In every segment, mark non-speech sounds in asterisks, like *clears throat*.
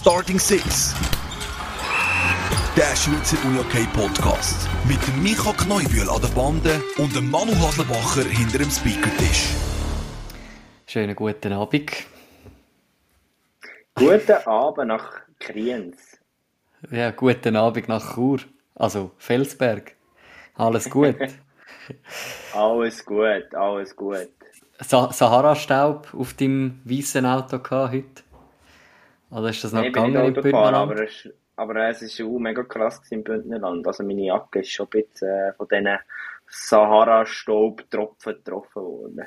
Starting Six. Der Schweizer UniOK Podcast. Mit dem Micha Kneubühl an der Bande und dem Manu Haslebacher hinter dem Speakertisch. Schönen guten Abend. Guten Abend nach Kriens. Ja, guten Abend nach Chur. Also Felsberg. Alles gut? *laughs* alles gut, alles gut. Sa Sahara-Staub auf deinem weißen Auto heute? Oder ist das noch nee, gegangen im Bündnerland? Aber es, aber es ist auch mega krass im Bündnerland. Also meine Jacke ist schon ein bisschen äh, von diesen Sahara-Staubtropfen getroffen worden.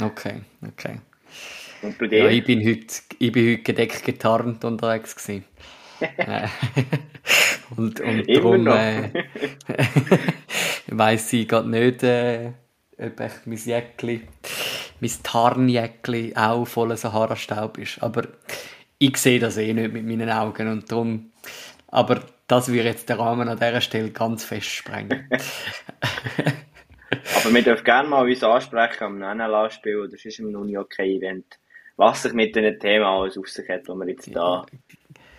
Okay, okay. Und bei dir? Ja, ich bin heute, ich bin heute gedeckt getarnt unterwegs gewesen. *laughs* Äh, *laughs* und, und darum äh, *laughs* weiss ich gerade nicht, äh, ob echt mein Jäckli, mein Tarnjäckli auch voller Sahara-Staub ist. Aber ich sehe das eh nicht mit meinen Augen und darum, aber das würde jetzt den Rahmen an dieser Stelle ganz fest sprengen. *laughs* aber wir dürfen gerne mal uns ansprechen am NLA-Spiel oder sonst im Uni-OK-Event, was sich mit diesen Themen alles auf sich hat, die wir jetzt da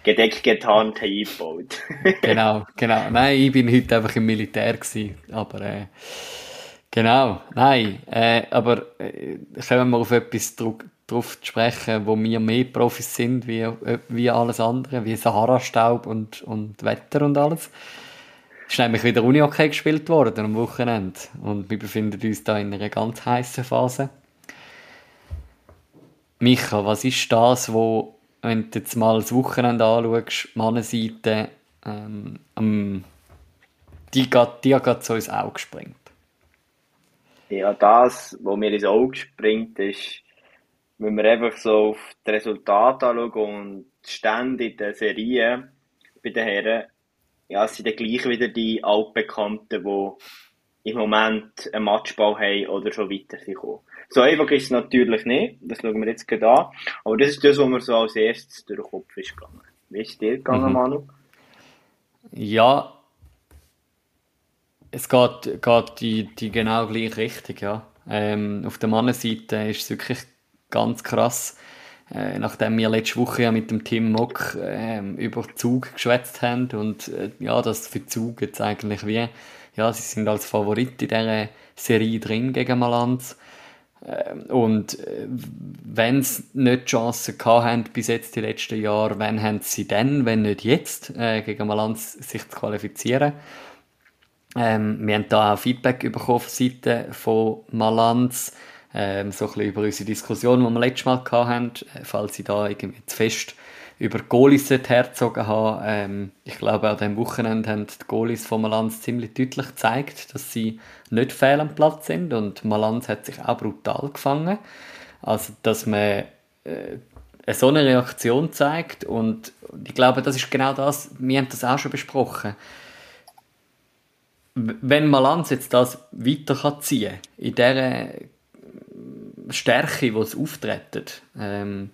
gedeckt getarnt haben eingebaut. *laughs* genau, genau. Nein, ich bin heute einfach im Militär gewesen, aber äh, genau, nein, äh, aber äh, kommen wir auf etwas drauf zu sprechen, wo wir mehr Profis sind wie, wie alles andere, wie Sahara-Staub und, und Wetter und alles. Es ist nämlich wieder Uni-Hockey gespielt worden am Wochenende und wir befinden uns da in einer ganz heißen Phase. Micha, was ist das, wo wenn du jetzt mal das Wochenende anschaust, Mannenseite, ähm, die geht, die geht so ins Auge springt? Ja, das, was mir ins Auge springt, ist, wenn wir einfach so auf die Resultate anschauen und die Stände in den Serien bei den Herren, ja, es sind dann gleich wieder die Altbekannten, die im Moment einen Matchball haben oder schon weiter sind gekommen. So einfach ist es natürlich nicht, das schauen wir jetzt gerade an, aber das ist das, was mir so als erstes durch den Kopf ist gegangen. Wie ist es dir gegangen, mhm. Manu? Ja, es geht, geht die, die genau gleiche Richtung, ja. Ähm, auf der Mannenseite ist es wirklich ganz krass. Äh, nachdem wir letzte Woche ja mit dem Tim Mock äh, über Zug geschwätzt haben und äh, ja, das für Zug jetzt eigentlich wie, ja, sie sind als Favorit in dieser Serie drin gegen Malanz. Ähm, und äh, wenn sie nicht die Chance gehabt haben bis jetzt die letzten Jahre, wann haben sie dann, wenn nicht jetzt, äh, gegen Malanz sich zu qualifizieren? Ähm, wir haben da auch Feedback bekommen auf der Seite von Malanz, ähm, so ein über unsere Diskussion, die wir letztes Mal gehabt haben, falls sie da irgendwie zu fest über Goalies hergezogen haben. Ähm, ich glaube, an diesem Wochenende haben die Goalies von Malanz ziemlich deutlich gezeigt, dass sie nicht fehl am Platz sind und Malanz hat sich auch brutal gefangen. Also, dass man äh, so eine Reaktion zeigt und ich glaube, das ist genau das, wir haben das auch schon besprochen. Wenn Malanz jetzt das weiter kann in dieser Stärke, die es auftreten, ähm,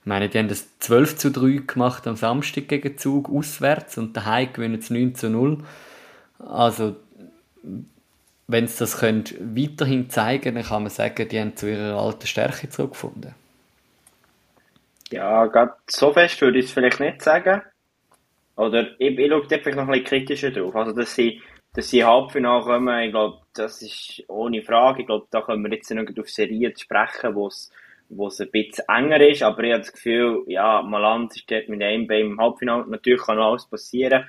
ich meine, die haben das 12 zu 3 gemacht am Samstag gegen Zug auswärts und daheim gewinnen sie 9 zu 0. Also, wenn sie das können, weiterhin zeigen dann kann man sagen, die haben zu ihrer alten Stärke zurückgefunden. Ja, gerade so fest würde ich es vielleicht nicht sagen. Oder ich, ich schaue vielleicht noch ein bisschen kritischer drauf. Also, dass sie, dass sie Halbfinale kommen, ich glaube, das ist ohne Frage. Ich glaube, da können wir jetzt nicht auf Serien sprechen, wo es wo es ein bisschen enger ist, aber ich habe das Gefühl, ja, Malanz steht mit einem Bein im Halbfinale, natürlich kann alles passieren,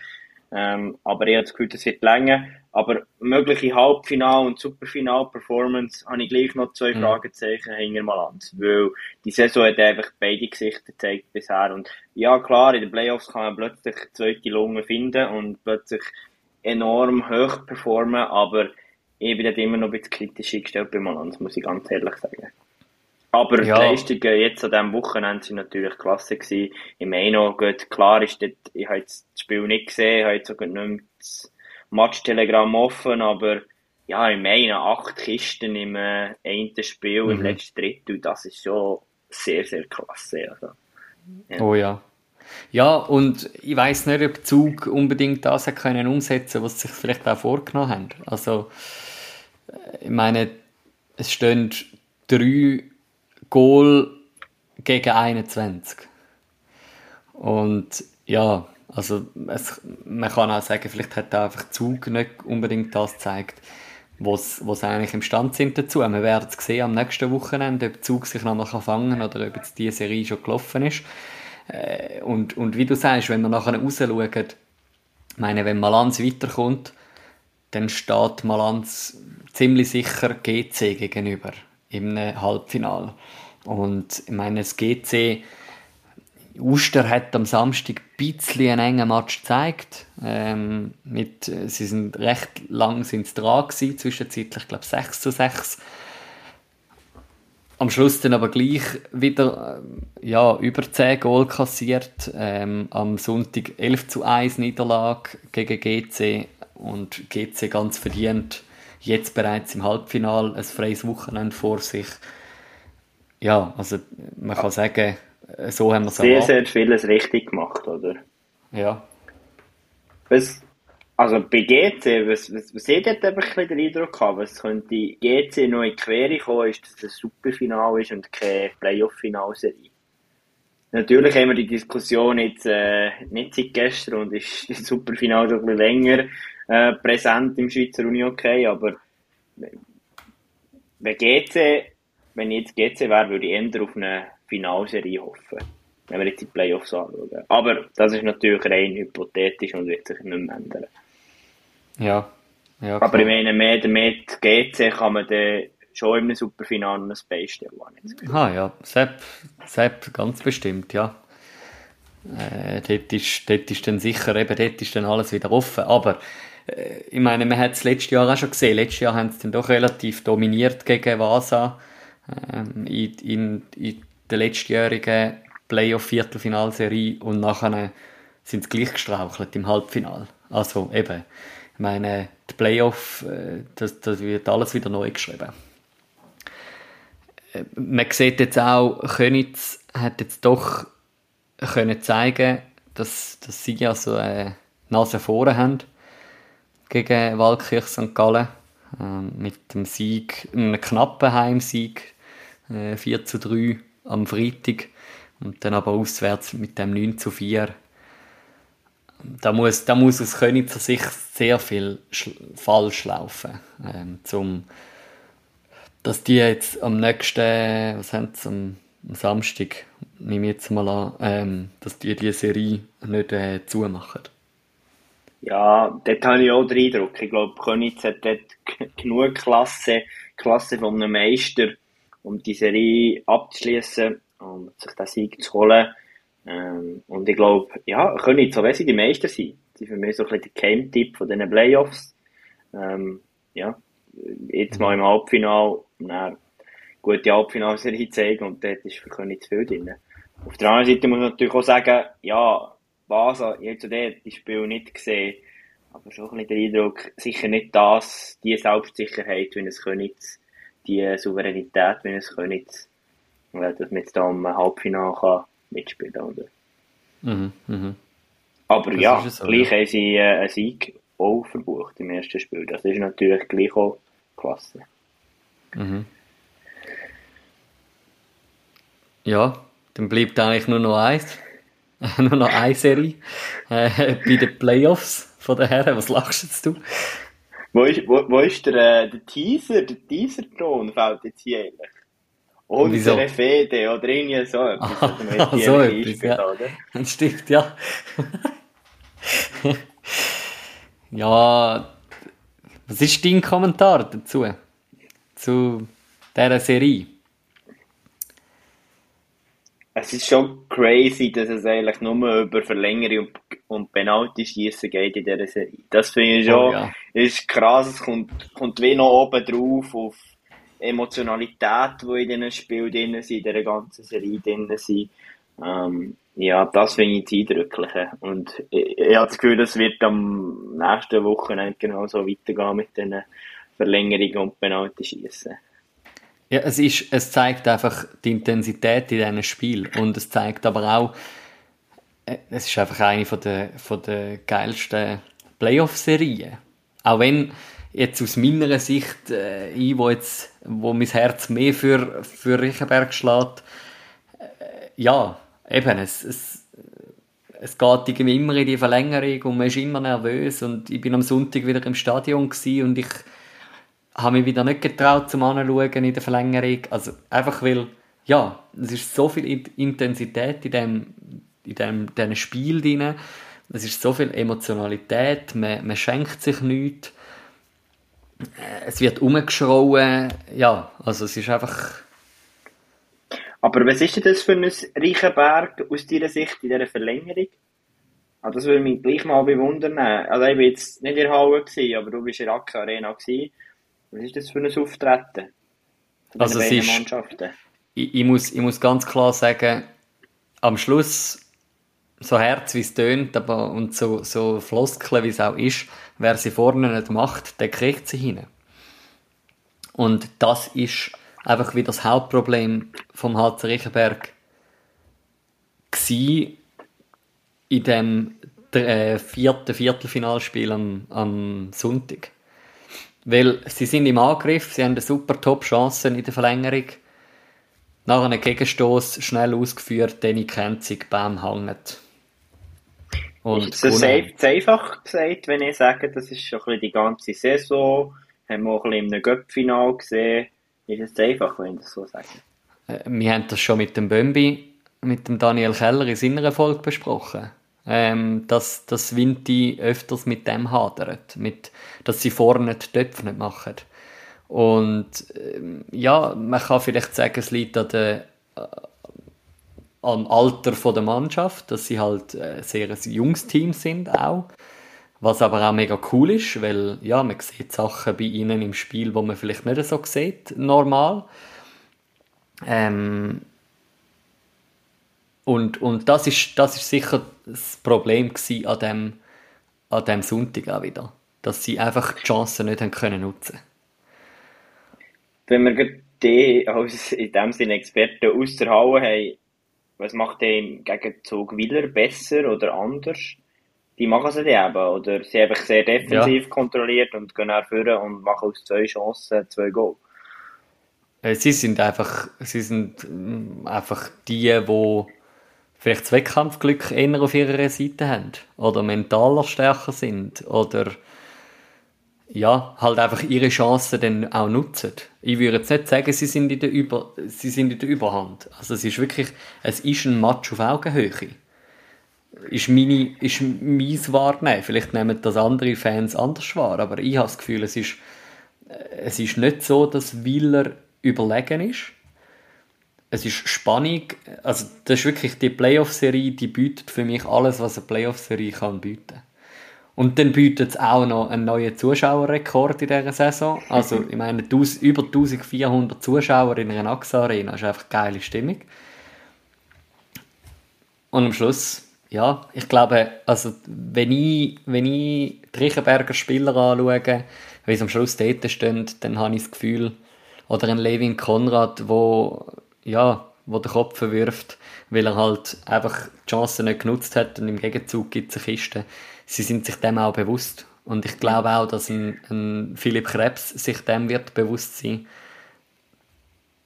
ähm, aber ich habe das Gefühl, das wird länger, aber mögliche Halbfinal- und Superfinal-Performance habe ich gleich noch zwei mhm. Fragezeichen hinter Malanz, weil die Saison hat einfach beide Gesichter gezeigt bisher. Und ja, klar, in den Playoffs kann man plötzlich zweite Lunge finden und plötzlich enorm hoch performen, aber ich bin dort immer noch ein bisschen kritisch eingestellt bei Malanz, muss ich ganz ehrlich sagen. Aber ja. die Leistungen jetzt an diesem Wochenende sind natürlich klasse gewesen. Ich meine auch, gut, klar ist dort, ich habe jetzt das Spiel nicht gesehen, ich habe jetzt sogar nicht mehr das Match-Telegramm offen, aber ja, ich meine, acht Kisten im äh, einen Spiel, mhm. im letzten Drittel, das ist schon sehr, sehr klasse. Also, ja. Oh ja. Ja, und ich weiß nicht, ob Zug unbedingt das hat können umsetzen, was sie sich vielleicht auch vorgenommen haben. Also, ich meine, es stehen drei Goal gegen 21. Und ja, also es, man kann auch sagen, vielleicht hat er einfach Zug nicht unbedingt das gezeigt, was was eigentlich im Stand sind dazu. Wir werden es sehen am nächsten Wochenende, ob Zug sich nochmal fangen kann oder ob jetzt diese Serie schon gelaufen ist. Äh, und, und wie du sagst, wenn wir nachher rausschauen, meine, wenn Malanz weiterkommt, dann steht Malanz ziemlich sicher GC gegenüber im Halbfinale. Und ich meine, das GC Uster hat am Samstag ein bisschen einen engen Match gezeigt. Ähm, mit, sie sind recht lang sind dran gewesen, zwischenzeitlich, glaube 6 zu 6. Am Schluss dann aber gleich wieder äh, ja, über 10 Goal kassiert. Ähm, am Sonntag 11 zu 1 Niederlage gegen GC und GC ganz verdient. Jetzt bereits im Halbfinale ein freies Wochenende vor sich. Ja, also man kann sagen, so haben wir es Sehr, sehr vieles richtig gemacht, oder? Ja. Was, also bei GC, was, was, was ich dort ein bisschen den Eindruck gehabt, was könnte GC noch in die Quere kommen, ist, dass es ein Superfinal ist und keine Playoff-Finalserie. Natürlich haben wir die Diskussion jetzt äh, nicht seit gestern und ist *laughs* das Superfinal schon ein bisschen länger äh, präsent im Schweizer Uni-Okay, aber wenn GC, wenn ich jetzt GC wäre, würde ich eher auf eine Finalserie hoffen, wenn wir jetzt die Playoffs anschauen. Aber das ist natürlich rein hypothetisch und wird sich nicht mehr ändern. Ja. ja Aber ich meine, mehr damit GC kann man dann schon im Superfinale ein Space stellen. Ah ja, Sepp, Sepp ganz bestimmt, ja. Äh, dort, ist, dort ist dann sicher, eben dort ist dann alles wieder offen. Aber äh, ich meine, man hat es letztes Jahr auch schon gesehen. Letztes Jahr haben sie dann doch relativ dominiert gegen Vasa ähm, in, in, in der letztjährigen Playoff-Viertelfinalserie und nachher sind sie gleich gestrauchelt im Halbfinal. Also eben, ich meine, die Playoff, äh, das, das wird alles wieder neu geschrieben. Äh, man sieht jetzt auch, Könitz hat jetzt doch können zeigen, dass, dass sie ja so eine Nase vorne haben gegen Waldkirch St. Gallen. Ähm, mit dem Sieg, einem knappen Heimsieg, äh, 4 zu 3 am Freitag und dann aber auswärts mit dem 9 zu 4. Da muss, da muss aus Königser Sicht sehr viel falsch laufen, ähm, zum, dass die jetzt am nächsten, was haben sie, am, am Samstag, nehme ich jetzt mal an, ähm, dass die diese Serie nicht äh, zumachen. Ja, dort habe ich auch den Eindruck. Ich glaube, Königs hat dort genug Klasse, Klasse von einem Meister, um die Serie abzuschließen und sich den Sieg zu holen. Ähm, und ich glaube, ja, können nicht so sie die Meister sein. Sie sind für mich so ein bisschen der Keimtipp von diesen Playoffs. Ähm, ja, jetzt mal im Halbfinale, eine gute Halbfinalserie zeigen und dort ist für König zu viel drin. Auf der anderen Seite muss man natürlich auch sagen, ja, Vasa, ich habe zu dort die Spiel nicht gesehen, aber schon ein bisschen den Eindruck, sicher nicht das, die Selbstsicherheit, wie es König die Souveränität, wie es können, dass man jetzt da im Halbfinale kann mitspielen kann. Mhm, mh. Aber das ja, so, gleich ja. haben sie äh, einen Sieg auch verbucht im ersten Spiel. Das ist natürlich gleich auch klasse. Mhm. Ja, dann bleibt eigentlich nur noch eins. *laughs* nur noch eine Serie äh, bei den Playoffs von den Herren. Was lachst jetzt du? Wo ist, wo, wo ist der, äh, der Teaser, der Teaser-Ton fällt jetzt hier eigentlich? Unsere Fede oder irgendwie so etwas. Ah, *laughs* so etwas, ja. Oder? *laughs* Das stimmt, ja. *laughs* ja, was ist dein Kommentar dazu? Zu dieser Serie? Es ist schon crazy, dass es eigentlich nur über Verlängerung und, und Penalty schießen geht in dieser Serie. Das finde ich schon, oh, ja. ist krass. Es kommt, kommt wie noch oben drauf auf Emotionalität, die in diesem Spiel drin sind, in dieser ganzen Serie drin sind. Ähm, ja, das finde ich das Eindrückliche. Und ich, ich habe das Gefühl, das wird am nächsten Wochenende genauso weitergehen mit den Verlängerungen und Penalty schießen. Ja, es, ist, es zeigt einfach die Intensität in diesem Spiel und es zeigt aber auch, äh, es ist einfach eine von der, von der geilsten Playoff-Serien. Auch wenn jetzt aus meiner Sicht, äh, ich, wo, jetzt, wo mein Herz mehr für, für Riechenberg schlägt, äh, ja, eben, es, es, es geht irgendwie immer in die Verlängerung und man ist immer nervös und ich bin am Sonntag wieder im Stadion und ich habe mich wieder nicht getraut zum Anschauen in der Verlängerung. Also einfach weil, ja, es ist so viel Intensität in dem, in dem, diesem Spiel drin. Es ist so viel Emotionalität, man, man schenkt sich nichts. Äh, es wird umgeschrauen, ja, also es ist einfach... Aber was ist denn das für ein reicher Berg aus deiner Sicht in dieser Verlängerung? Also das würde mich gleich mal bewundern. Also ich war jetzt nicht in der Halle, gewesen, aber du bist in der Akka Arena. Gewesen. Was ist das für ein Auftreten? Also es ist, ich, ich, muss, ich muss ganz klar sagen, am Schluss, so Herz wie es tönt, aber und so, so Floskeln wie es auch ist, wer sie vorne nicht macht, der kriegt sie hin. Und das ist einfach wie das Hauptproblem vom HC Riechenberg in dem äh, vierten Viertelfinalspiel am, am Sonntag. Weil sie sind im Angriff, sie haben eine super Top-Chance in der Verlängerung. Nach einem Gegenstoß schnell ausgeführt, ich Kenzig beim hängt. Und ist es zu einfach gesagt, wenn ich sage, das ist schon ein bisschen die ganze Saison, haben wir auch ein bisschen einem Göppfinal gesehen, ist es einfach, wenn ich das so sage? Äh, wir haben das schon mit dem Bömbi, mit dem Daniel Keller in seiner Folge besprochen ähm, dass, dass Vinti öfters mit dem hadert, mit, dass sie vorne die Töpfe nicht machen. Und ähm, ja, man kann vielleicht sagen, es liegt an der, am Alter von der Mannschaft, dass sie halt äh, sehr ein junges Team sind auch. Was aber auch mega cool ist, weil ja, man sieht Sachen bei ihnen im Spiel, wo man vielleicht nicht so sieht, normal. Ähm, und, und das, ist, das ist sicher das Problem an dem, an dem Sonntag auch wieder. Dass sie einfach die Chancen nicht haben können nutzen Wenn wir die als in dem Sinne Experten aus haben, was macht der im Gegenzug Willer besser oder anders? Die machen sie eben, oder sie einfach sehr defensiv ja. kontrolliert und gehen nach vorne und machen aus zwei Chancen zwei Goal. Äh, sie sind einfach, sie sind mm, einfach die, die vielleicht das Wettkampfglück eher auf ihrer Seite haben oder mentaler stärker sind oder ja, halt einfach ihre Chancen dann auch nutzen. Ich würde jetzt nicht sagen, sie sind in der, Über sie sind in der Überhand. Also es ist wirklich, es ist ein Match auf Augenhöhe. Ist, meine, ist mein Wahrnehmen. Vielleicht nehmen das andere Fans anders wahr, aber ich habe das Gefühl, es ist, es ist nicht so, dass Willer überlegen ist es ist Spannung, also das ist wirklich die Playoff-Serie, die bietet für mich alles, was eine Playoff-Serie kann bieten. Und dann bietet es auch noch einen neuen Zuschauerrekord in dieser Saison. Also, *laughs* ich meine, über 1400 Zuschauer in einer AXA-Arena ist einfach eine geile Stimmung. Und am Schluss, ja, ich glaube, also, wenn ich, wenn ich die Riechenberger Spieler anschaue, wie sie am Schluss dort stehen, dann habe ich das Gefühl, oder ein Levin Konrad, wo ja, wo der Kopf verwirft, weil er halt einfach die Chancen nicht genutzt hat und im Gegenzug gibt es eine Kiste. Sie sind sich dem auch bewusst. Und ich glaube auch, dass ein, ein Philipp Krebs sich dem wird bewusst sein,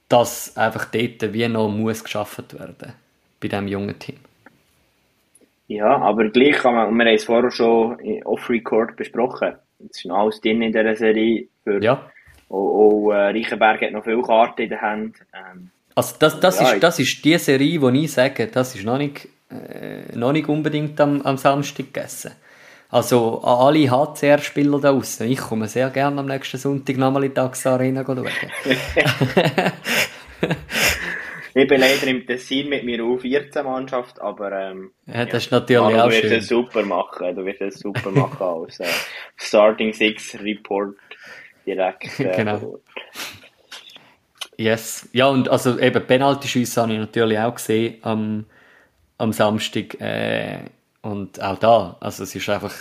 dass einfach dort wie noch muss geschafft werden bei diesem jungen Team. Ja, aber gleich kann man, wir haben es vorher schon off-record besprochen, es ist noch alles drin in dieser Serie. Für, ja. Auch, auch äh, Reichenberg hat noch viele Karten in der Hand. Ähm, also das, das, ja, ist, das ist die Serie, die ich sage, das ist noch nicht, äh, noch nicht unbedingt am, am Samstag gegessen. Also an alle HCR-Spieler da draußen, ich komme sehr gerne am nächsten Sonntag nochmal in die Tax Arena schauen. *laughs* ich bin leider im Tessin mit mir U14-Mannschaft, aber ähm, ja, das ist natürlich Manu, auch du wirst es super machen, du wirst es super machen als äh, Starting Six Report direkt. Äh, genau. Yes. Ja, und also eben Penalty-Schüsse habe ich natürlich auch gesehen am, am Samstag. Äh, und auch da, also es ist einfach,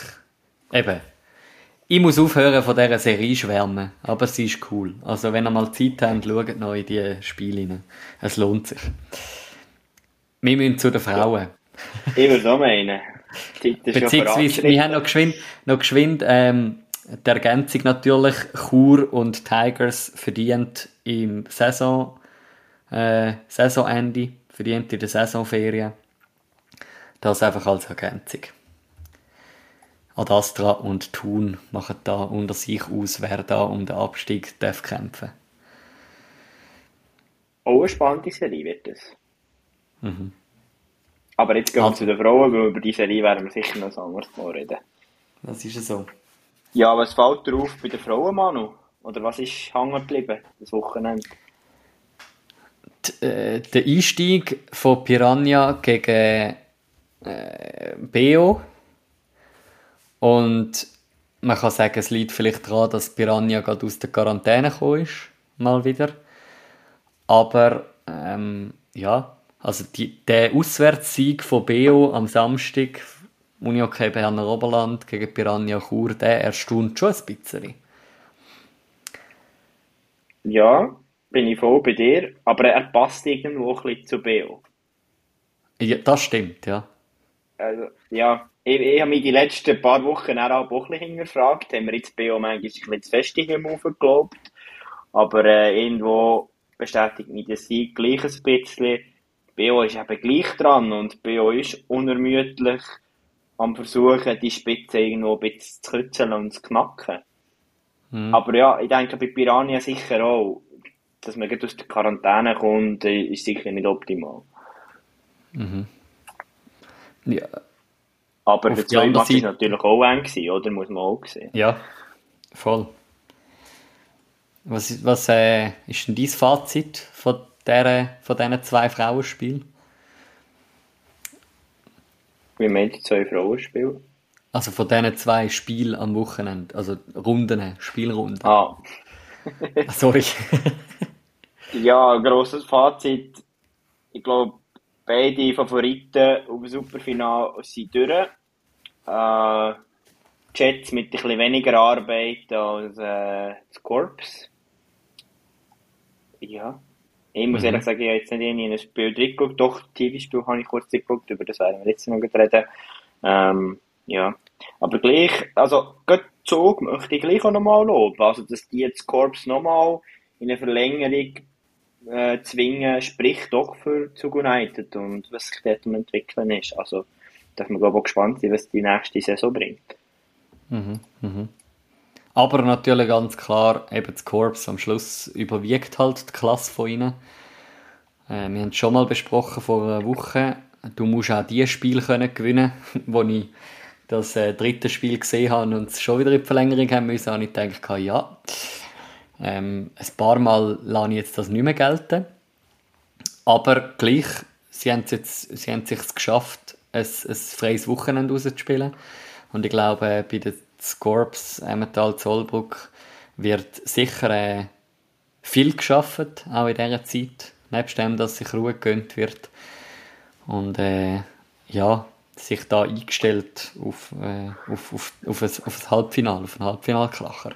eben, ich muss aufhören von dieser Serie schwärmen, aber sie ist cool. Also wenn ihr mal Zeit habt, schaut noch in diese Spiele rein. Es lohnt sich. Wir müssen zu den Frauen. Ich würde auch meinen. Beziehungsweise, wir haben noch geschwind, noch geschwind ähm, die Ergänzung natürlich, Chur und Tigers verdient im Saison, äh, Saisonende, verdient in der Saisonferien, Das einfach als Ergänzung. Ad Astra und Thun machen da unter sich aus, wer da um den Abstieg darf kämpfen Auch eine spannende Serie wird es. Mhm. Aber jetzt gehen wir also, zu den Frauen, weil über diese Serie werden wir sicher noch ein anderes Mal reden. Das ist so. Ja, was fällt dir auf bei den Frauen, Manu? Oder was ist hängen geblieben, das Wochenende? Die, äh, der Einstieg von Piranha gegen äh, Beo und man kann sagen, es liegt vielleicht daran, dass Piranha gerade aus der Quarantäne gekommen ist, mal wieder. Aber ähm, ja, also die, der Auswärtssieg von Beo am Samstag, Unihockey Berner Oberland gegen Piranha Chur, der erstaunt schon ein bisschen. Ja, bin ich voll bei dir, aber er passt irgendwo ein bisschen zu Beo. Ja, das stimmt, ja. Also, ja, ich, ich habe mich die letzten paar Wochen auch, ein bisschen hinterfragt. Haben wir jetzt BO manchmal ein bisschen zu fest in Himmel geglaubt. Aber äh, irgendwo bestätigt mich der Sieg gleich ein bisschen. BO ist eben gleich dran und BO ist unermüdlich am Versuchen, die Spitze irgendwo ein bisschen zu kürzen und zu knacken. Mhm. Aber ja, ich denke bei Piranha sicher auch, dass man aus der Quarantäne kommt, ist sicher nicht optimal. Mhm. Ja, aber Auf der zweite Match war natürlich auch eng, gewesen, oder? Muss man auch sehen. Ja, voll. Was, was äh, ist denn dein Fazit von, der, von diesen zwei Frauenspielen? Wie meint ihr zwei Frauenspiele? Also von diesen zwei Spielen am Wochenende, also Runden, Spielrunden. Ah. *laughs* Sorry. *laughs* ja, grosses Fazit. Ich glaube, Beide Favoriten auf dem Superfinale sind durch. Äh, Jets mit ein bisschen weniger Arbeit als äh, das Korps. Ja. Ich muss mhm. ehrlich sagen, ich habe jetzt nicht in ein Spiel drin geguckt. Doch, TV-Spiel habe ich kurz geguckt, über das werden wir jetzt noch reden. Ähm, ja. Aber gleich, also, gerade Zug möchte ich gleich auch nochmal loben. Also, dass die jetzt Korps nochmal in eine Verlängerung äh, zwingen, spricht doch für Zug United und was sich dort am entwickeln ist. Also darf man glaube ich gespannt sein, was die nächste Saison bringt. Mhm, mhm. Aber natürlich ganz klar, eben das Korps am Schluss überwiegt halt die Klasse von ihnen. Äh, wir haben es schon mal besprochen vor einer Woche. Du musst auch die Spiel können gewinnen, *laughs* wo ich das äh, dritte Spiel gesehen habe und es schon wieder in die Verlängerung haben müssen, habe ich gedacht, ja, ähm, ein paar Mal lasse ich jetzt das nicht mehr gelten. Aber gleich, sie haben es jetzt, sie haben es sich geschafft, ein, ein freies Wochenende rauszuspielen. Und ich glaube, bei den Scorps Emmental Zollbruck wird sicher äh, viel geschafft, auch in dieser Zeit. Nebst dem, dass sich Ruhe gegönnt wird. Und äh, ja, sich da eingestellt auf, äh, auf, auf, auf, ein, auf ein Halbfinale, auf einen Halbfinalkracher.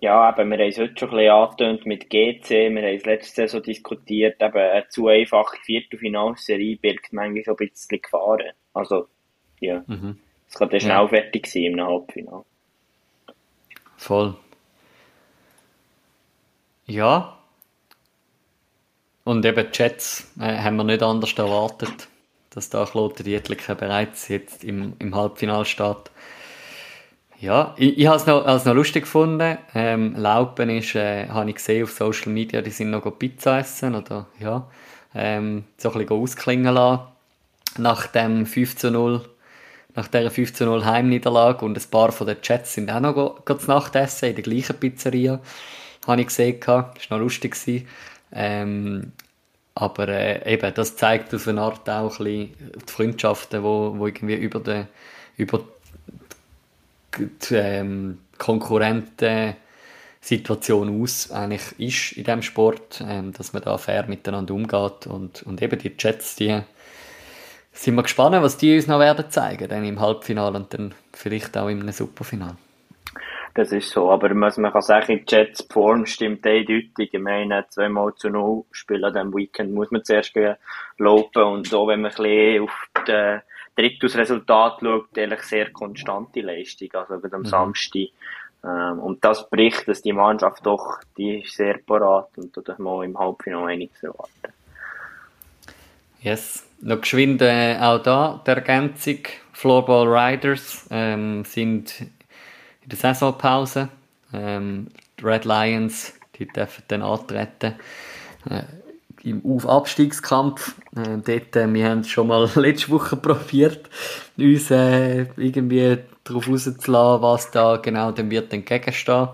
Ja, eben, wir haben es heute schon ein bisschen angetönt mit GC, wir haben es letzte Saison diskutiert, eben eine zu einfache Viertelfinalserie birgt manchmal so ein bisschen Gefahren. Also, ja, mhm. es kann dann schnell ja. fertig sein im Halbfinale. Voll. Ja. Und eben die Jets äh, haben wir nicht anders erwartet, dass da Kloten Dietliken bereits jetzt im, im Halbfinale steht. Ja, ich, ich habe es noch, noch lustig gefunden. Ähm, Laupen ist, äh, habe ich gesehen auf Social Media, die sind noch Pizza essen oder ja, ähm, so ein bisschen ausklingen lassen. Nach dem 15-0, nach dieser 15-0 Heimniederlage und ein paar von den Chats sind auch noch go, go Nacht essen in der gleichen Pizzeria. Habe ich gesehen, das war noch lustig. Ähm, aber äh, eben, das zeigt auf eine Art auch ein bisschen die Freundschaften, wo, wo irgendwie über den über die ähm, Konkurrenten-Situation aus eigentlich ist in diesem Sport, ähm, dass man da fair miteinander umgeht und, und eben die Jets, die sind wir gespannt, was die uns noch werden zeigen, dann im Halbfinale und dann vielleicht auch im Superfinale. Das ist so, aber man kann sagen, die Jets Form stimmt eindeutig. Ich meine, zweimal zu null spielen an diesem Weekend muss man zuerst lopen und auch wenn man ein bisschen auf den direkt Resultat schaut, ehrlich sehr konstante Leistung, also am mhm. Samstag. Ähm, und das bricht, dass die Mannschaft doch, die ist sehr parat und da mal im Halbfinale einiges erwarten. Yes. Noch geschwind äh, auch da die Ergänzung. Floorball Riders ähm, sind in der Saisonpause. Ähm, die Red Lions, die dürfen dann antreten. Äh, im Auf-Abstiegskampf. Äh, dort, äh, wir haben schon mal *laughs* letzte Woche probiert, uns äh, irgendwie darauf rauszulassen, was da genau dem wird entgegenstehen.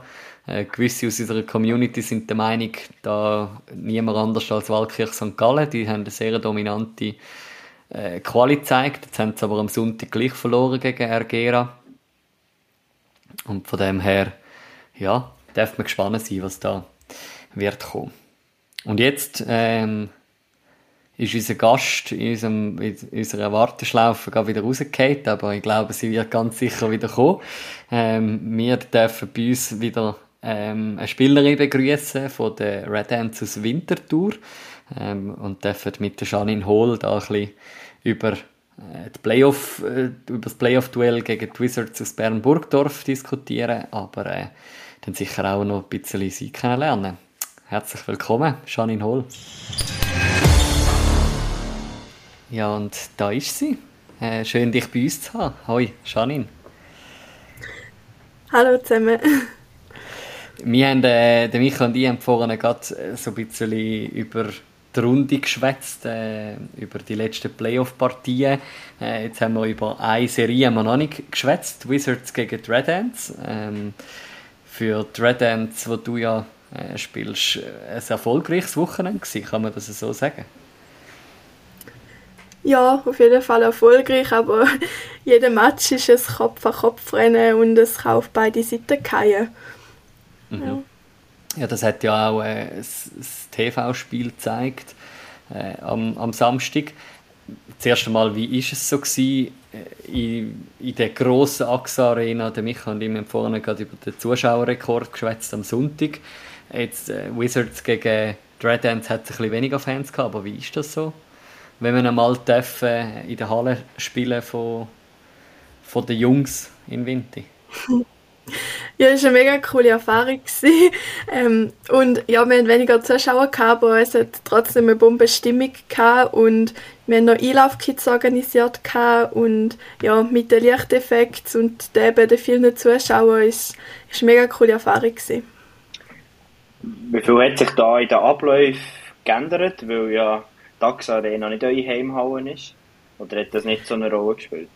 Äh, gewisse aus unserer Community sind der Meinung, da niemand anders als Waldkirch St. Gallen. Die haben eine sehr dominante äh, Quali gezeigt. Jetzt haben sie aber am Sonntag gleich verloren gegen Ergera. Und von dem her, ja, darf man gespannt sein, was da wird kommen. Und jetzt ähm, ist unser Gast in, unserem, in unserer Warteschlaufe gerade wieder rausgefallen, aber ich glaube, sie wird ganz sicher wieder kommen. Ähm, wir dürfen bei uns wieder ähm, eine Spielerin begrüßen von der Red Ants aus Winterthur ähm, und dürfen mit der Janine Hall da ein bisschen über äh, die Playoff, äh, über das Playoff-Duell gegen die Wizards aus Bern-Burgdorf diskutieren, aber äh, dann sicher auch noch ein bisschen sie kennenlernen. Herzlich willkommen, Janine Hall. Ja, und da ist sie. Äh, schön, dich bei uns zu haben. Hoi, Janine. Hallo zusammen. Wir haben, äh, der Micha und ich haben vorhin gerade so ein bisschen über die Runde geschwätzt, äh, über die letzten Playoff-Partien. Äh, jetzt haben wir über eine Serie haben wir noch nicht geschwätzt, Wizards gegen die Red Ants. Ähm, für die Red Ants, wo du ja äh, spielst, ein erfolgreiches Wochenende gewesen, kann man das so sagen? Ja, auf jeden Fall erfolgreich, aber *laughs* jeder Match ist ein Kopf-an-Kopf-Rennen und es kann auf beide Seiten fallen. Mhm. Ja. ja. das hat ja auch äh, das, das TV-Spiel gezeigt äh, am, am Samstag. Das erste Mal, wie ist es so gewesen, äh, in, in der grossen AXA Arena, der Micha und ich haben vorhin gerade über den Zuschauerrekord geschwätzt am Sonntag. Jetzt äh, Wizards gegen Red Ants hat es ein weniger Fans gehabt, aber wie ist das so? Wenn man einmal dürfen, äh, in der Halle spielen von, von den Jungs in Winter? *laughs* Ja, das war eine mega coole Erfahrung. *laughs* ähm, und ja, wir hatten weniger Zuschauer, gehabt, aber es hat trotzdem eine Bombenstimmung gehabt und wir haben noch Einlaufkits organisiert gehabt und ja, mit den Lichteffekten und den, den vielen Zuschauern ist, ist eine mega coole Erfahrung. Gewesen. Wie viel hat sich da in den Abläufen geändert, weil ja die AXA Arena nicht eure Heimhalle ist? Oder hat das nicht so eine Rolle gespielt?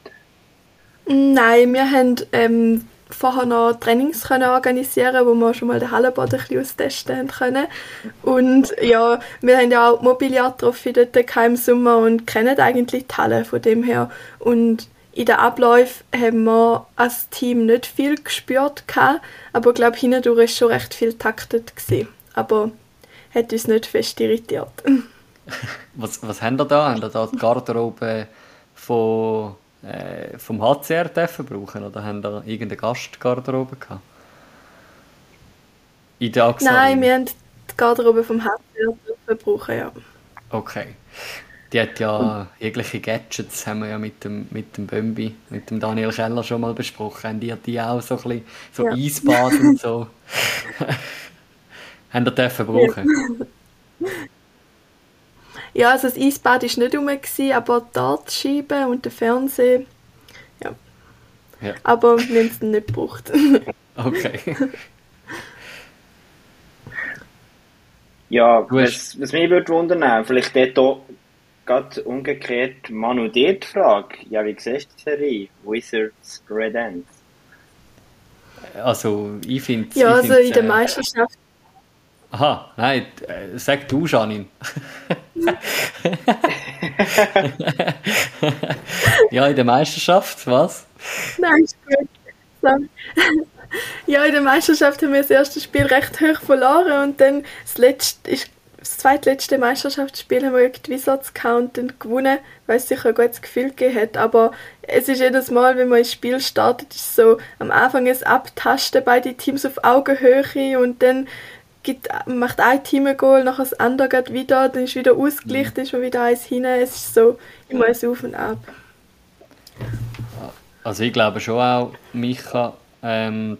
Nein, wir haben ähm, vorher noch Trainings können organisieren wo wir schon mal den Hallenboden ein bisschen austesten können. Und ja, wir haben ja auch Mobiliartrophy dort im Sommer und kennen eigentlich die Halle von dem her. Und in den Abläufen haben wir als Team nicht viel gespürt, gehabt, aber ich glaube, hindurch war schon recht viel taktet. Gewesen. Aber hat uns nicht fest irritiert. *laughs* was, was haben wir da? Haben wir da die Garderobe von äh, vom HCR dürfen brauchen oder haben da irgendeine Gastgarderobe gehabt? In der Nein, wir haben die Garderobe vom HCR dürfen brauchen, ja. Okay. Die hat ja jegliche Gadgets, haben wir ja mit dem, mit dem Bömbi, mit dem Daniel Keller schon mal besprochen. Haben die, die auch so ein bisschen, so ja. Eisbad und so. *laughs* haben die dürfen brauchen? Ja, also das Eisbad war nicht rum, aber die Dartscheibe und der Fernseher, ja. ja. Aber wir haben es nicht gebraucht. *laughs* okay. ja, was, was mich würde wundern, vielleicht dort gerade umgekehrt Manu dir die Frage, ja, wie siehst du die Serie Wizards Red Ends? Also, ich finde Ja, also in der äh, Meisterschaft Aha, nein, äh, sag du, Janine. *laughs* ja, in der Meisterschaft, was? Nein, ist gut. Ja, in der Meisterschaft haben wir das erste Spiel recht hoch verloren und dann das letzte, das zweitletzte Meisterschaftsspiel haben wir gegen die Wizards gehabt gewonnen, weil es sicher ein gutes Gefühl gegeben hat. Aber es ist jedes Mal, wenn man ins Spiel startet, ist so am Anfang ein Abtasten bei den Teams auf Augenhöhe und dann gibt, macht ein Team ein Goal, nachher das andere geht wieder, dann ist wieder ausgeglichen, dann ist man wieder eins hin. Es ist so immer ein Auf und Ab. Also ich glaube schon auch, Micha, ähm,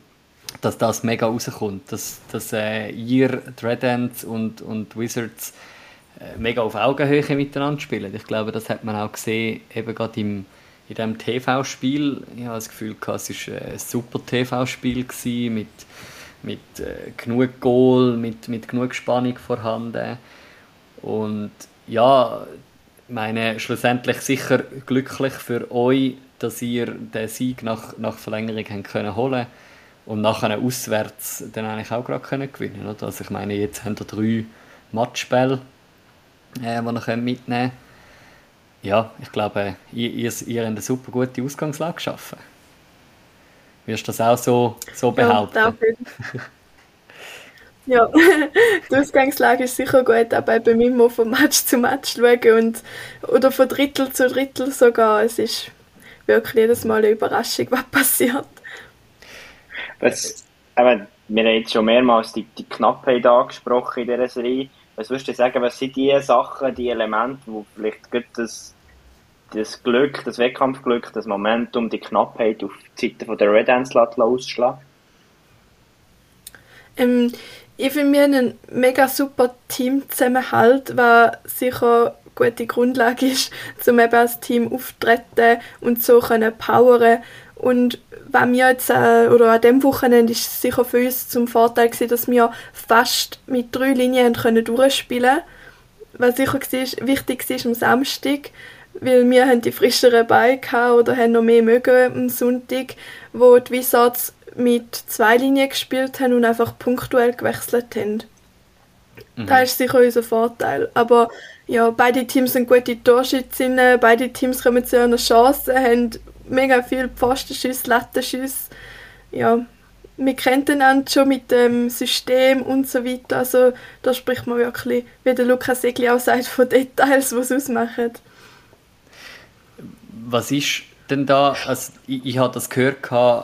dass das mega rauskommt, dass, dass äh, ihr, Ends und, und Wizards äh, mega auf Augenhöhe miteinander spielen. Ich glaube, das hat man auch gesehen, eben gerade in diesem TV-Spiel. Ich habe das Gefühl, es war ein super TV-Spiel mit, mit äh, genug Goal, mit, mit genug Spannung vorhanden. Und ja, meine, schlussendlich sicher glücklich für euch, dass ihr den Sieg nach, nach Verlängerung haben können holen und nachher auswärts dann eigentlich auch gerade können gewinnen oder? Also ich meine, jetzt haben wir drei Matchspiele, äh, die ihr mitnehmen könnt. Ja, ich glaube, ihr, ihr, ihr habt eine super gute Ausgangslage geschaffen. Wirst du das auch so, so behaupten? Ja, Ja, *laughs* die Ausgangslage ist sicher gut, aber bei mir mal von Match zu Match schauen und, oder von Drittel zu Drittel sogar. Es ist wirklich jedes Mal eine Überraschung, was passiert. Was, aber wir haben jetzt schon mehrmals die, die Knappheit angesprochen in dieser Serie. Was würdest du sagen, was sind die Sachen, die Elemente, wo vielleicht das, das Glück, das Wettkampfglück, das Momentum, die Knappheit auf die Seite der Red Ants ausschlagen? Ähm, ich finde, wir haben einen mega super Teamzusammenhalt, was sicher eine gute Grundlage ist, um eben als Team auftreten und so können poweren und was wir jetzt, äh, oder an diesem Wochenende ist es sicher für uns zum Vorteil gewesen, dass wir fast mit drei Linien können durchspielen Was sicher war, wichtig war am Samstag, weil wir haben die frischeren Beine oder haben noch mehr mögen am Sonntag, wo die Wizards mit zwei Linien gespielt haben und einfach punktuell gewechselt haben. Mhm. Das ist sicher unser Vorteil. Aber ja, beide Teams sind gute Torschützinnen, beide Teams kommen zu einer Chance, haben mega viel Pfostenschüsse, Lattenschüsse. Ja, wir kennen einander schon mit dem System und so weiter. Also da spricht man wirklich, wie der Lukas Egli auch sagt, von Details, die es ausmachen. Was ist denn da, also ich, ich habe das gehört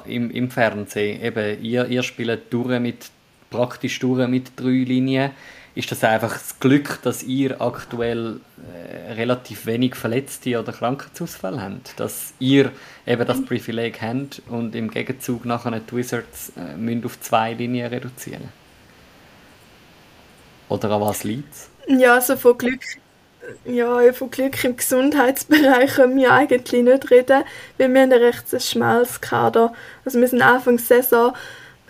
im, im Fernsehen, eben, ihr, ihr spielt durch mit, praktisch durch mit drei Linien. Ist das einfach das Glück, dass ihr aktuell äh, relativ wenig Verletzte oder Krankheitsausfälle habt? Dass ihr eben das Privileg habt und im Gegenzug nachher die Wizards äh, müssen auf zwei Linien reduzieren? Oder an was liegt es? Ja, also von Glück ja, von Glück im Gesundheitsbereich können wir eigentlich nicht reden, weil wir haben ein recht schmales Kader. Also wir sind Anfang der Saison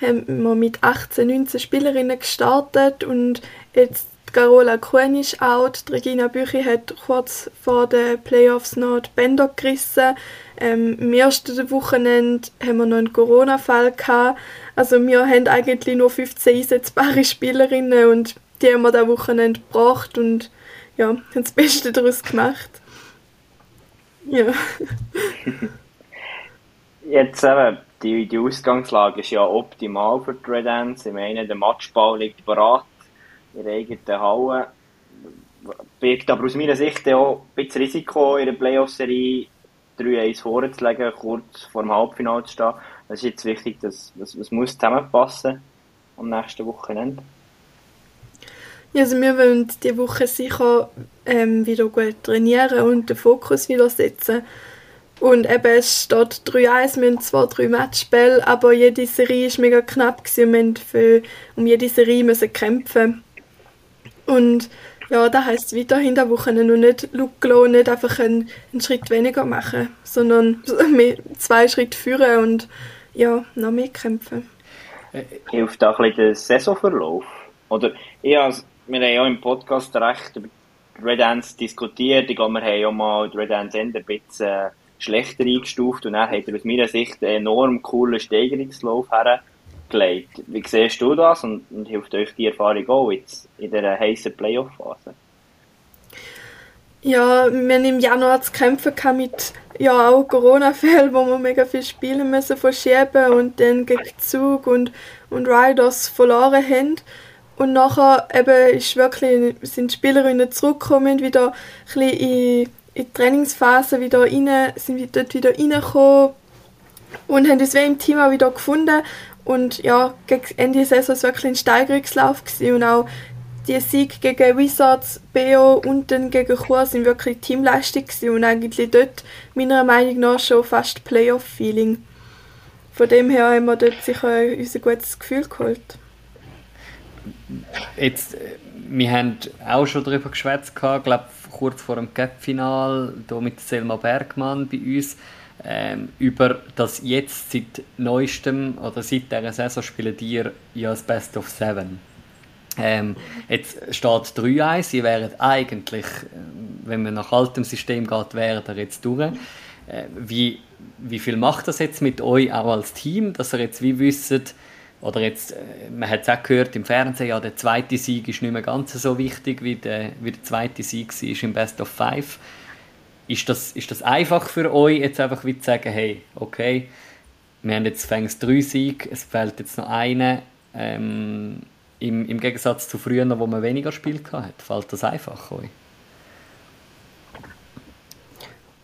haben wir mit 18, 19 Spielerinnen gestartet und jetzt Carola Kuhn ist out, Regina Büchi hat kurz vor den Playoffs noch die Bänder gerissen. Ähm, Im ersten Wochenende haben wir noch einen Corona-Fall gehabt. Also wir haben eigentlich nur 15 einsetzbare *laughs* Spielerinnen und die haben wir das Wochenende gebracht und ja, haben das Beste daraus gemacht. Ja. *laughs* Jetzt eben, die, die Ausgangslage ist ja optimal für die Red. Ich meine, der Matchball liegt bereit der eigenen Halle. Birgt aber aus meiner Sicht auch ein bisschen Risiko, in der Playoff-Serie 3-1 vorzulegen, kurz vor dem Halbfinale zu stehen. Es ist jetzt wichtig, dass das, das muss zusammenpassen am nächsten Wochenende. Also wir wollen diese Woche sicher ähm, wieder gut trainieren und den Fokus wieder setzen. Und eben, es steht 3-1, wir haben zwar drei Matchspiele, aber jede Serie war mega knapp gewesen. Wir mussten um jede Serie müssen kämpfen. Und ja, das heisst weiterhin der Woche noch nicht Luglo, nicht einfach einen, einen, Schritt weniger machen, sondern *laughs* zwei Schritte führen und ja, noch mehr kämpfen. Hilft auch ein bisschen der Saisonverlauf? Oder ich wir haben ja im Podcast recht über Red Ants diskutiert. Ich glaube, wir haben ja mal Red Ants ein bisschen äh, schlechter eingestuft und dann hat er aus meiner Sicht einen enorm coolen Steigerungslauf hergelegt. Wie siehst du das und, und hilft euch die Erfahrung auch jetzt in dieser heißen Playoff-Phase? Ja, wir haben im Januar zu kämpfen mit ja, auch Corona-Fällen, wo wir mega viel spielen müssen verschieben und dann gegen Zug und, und Riders verloren haben. Und nachher eben ist wirklich, sind die Spielerinnen zurückgekommen, wieder ein in, in die Trainingsphase wieder rein, sind dort wieder reingekommen und haben uns wie im Team auch wieder gefunden. Und ja, gegen Ende der Saison war es wirklich ein Steigerungslauf und auch die Sieg gegen Wizards, BO und dann gegen Chur sind wirklich Teamleistung und eigentlich dort meiner Meinung nach schon fast Playoff-Feeling. Von dem her haben wir dort sicher unser gutes Gefühl geholt. jetzt, wir haben auch schon darüber geschwätzt, glaube kurz vor dem Cup-Final, hier mit Selma Bergmann bei uns, ähm, über das jetzt seit neuestem oder seit dieser Saison spielen die ja das Best of Seven. Ähm, jetzt steht 3-1, sie wären eigentlich, ähm, wenn man nach altem System geht, wären da jetzt durch. Äh, wie, wie viel macht das jetzt mit euch auch als Team, dass ihr jetzt wie wisst, oder jetzt, äh, man hat es auch gehört im Fernsehen, ja, der zweite Sieg ist nicht mehr ganz so wichtig, wie der, wie der zweite Sieg war im Best of Five. Ist das, ist das einfach für euch, jetzt einfach wie zu sagen, hey, okay, wir haben jetzt fängst drei Siege, es fehlt jetzt noch eine, ähm, im, im Gegensatz zu früher, wo man weniger Spiel hatte. Fällt das einfach euch?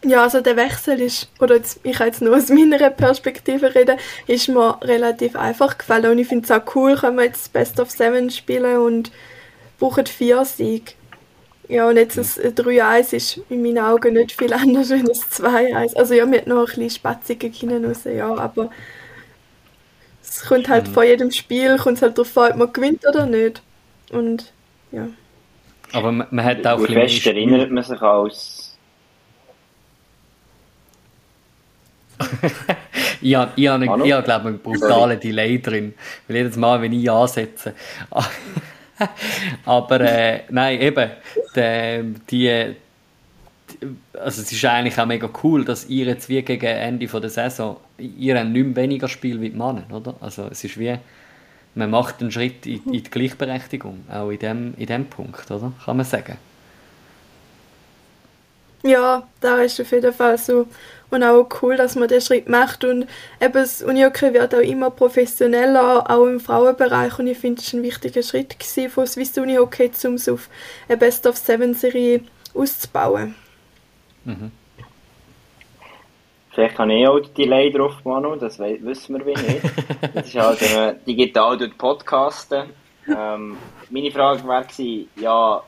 Ja, also der Wechsel ist, oder jetzt, ich kann jetzt nur aus meiner Perspektive reden, ist mir relativ einfach gefallen und ich finde es auch cool, können wir jetzt Best of Seven spielen und brauchen vier Siege. Ja, und jetzt ein 3-1 ist in meinen Augen nicht viel *laughs* anders als ein 2-1. Also ja, wir haben noch ein bisschen spatzige hinten raus, ja, aber es kommt halt mhm. vor jedem Spiel, kommt es halt darauf an, ob man gewinnt oder nicht. Und ja. Aber man, man hat auch Wie fest erinnert man sich als *laughs* ich habe, ich habe glaube ich, einen brutalen Delay drin. Weil jedes Mal, wenn ich ansetze. *laughs* Aber äh, nein, eben, die, die, also es ist eigentlich auch mega cool, dass ihr jetzt wie gegen Ende der Saison, ihr habt nicht mehr weniger Spiel wie die Männer, oder? Also es ist wie, man macht einen Schritt in, in die Gleichberechtigung, auch in dem, in dem Punkt, oder? Kann man sagen. Ja, da ist auf jeden Fall so. Und auch cool, dass man den Schritt macht. Und eben das Unihockey wird auch immer professioneller, auch im Frauenbereich. Und ich finde, es war ein wichtiger Schritt von Swiss Unihockey, um es auf eine Best of Seven Serie auszubauen. Mhm. Vielleicht habe ich auch die Delay drauf, Manu, das wissen wir wie nicht. *laughs* Das ist halt, man digital durch Podcasten. Ähm, meine Frage wäre ja,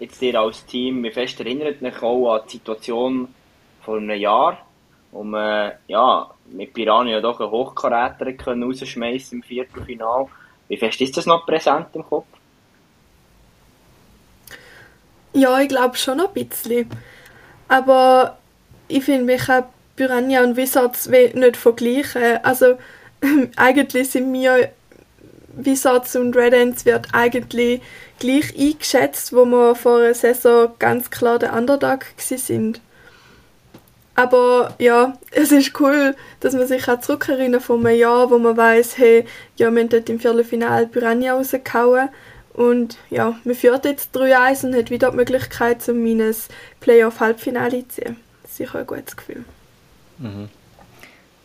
jetzt dir als Team, wie fest erinnert mich auch an die Situation vor einem Jahr, wo man ja, mit Piranha doch einen Hochkaräter rausschmeißen im Viertelfinal. Wie fest ist das noch präsent im Kopf? Ja, ich glaube schon ein bisschen. Aber ich finde, mich kann Piranha und Wizards nicht vergleichen. Also, *laughs* eigentlich sind wir Wizards und Red Ants wird eigentlich gleich eingeschätzt, wo wir vor einer Saison ganz klar der Underdog sind. Aber ja, es ist cool, dass man sich auch zurückerinnert von einem Jahr, wo man weiß, hey, ja, wir haben dort im Viertelfinale Piranha rausgehauen. Und ja, man führt jetzt 3-1 und hat wieder die Möglichkeit, um ein Playoff-Halbfinale zu ziehen. Sicher ein gutes Gefühl. Mhm.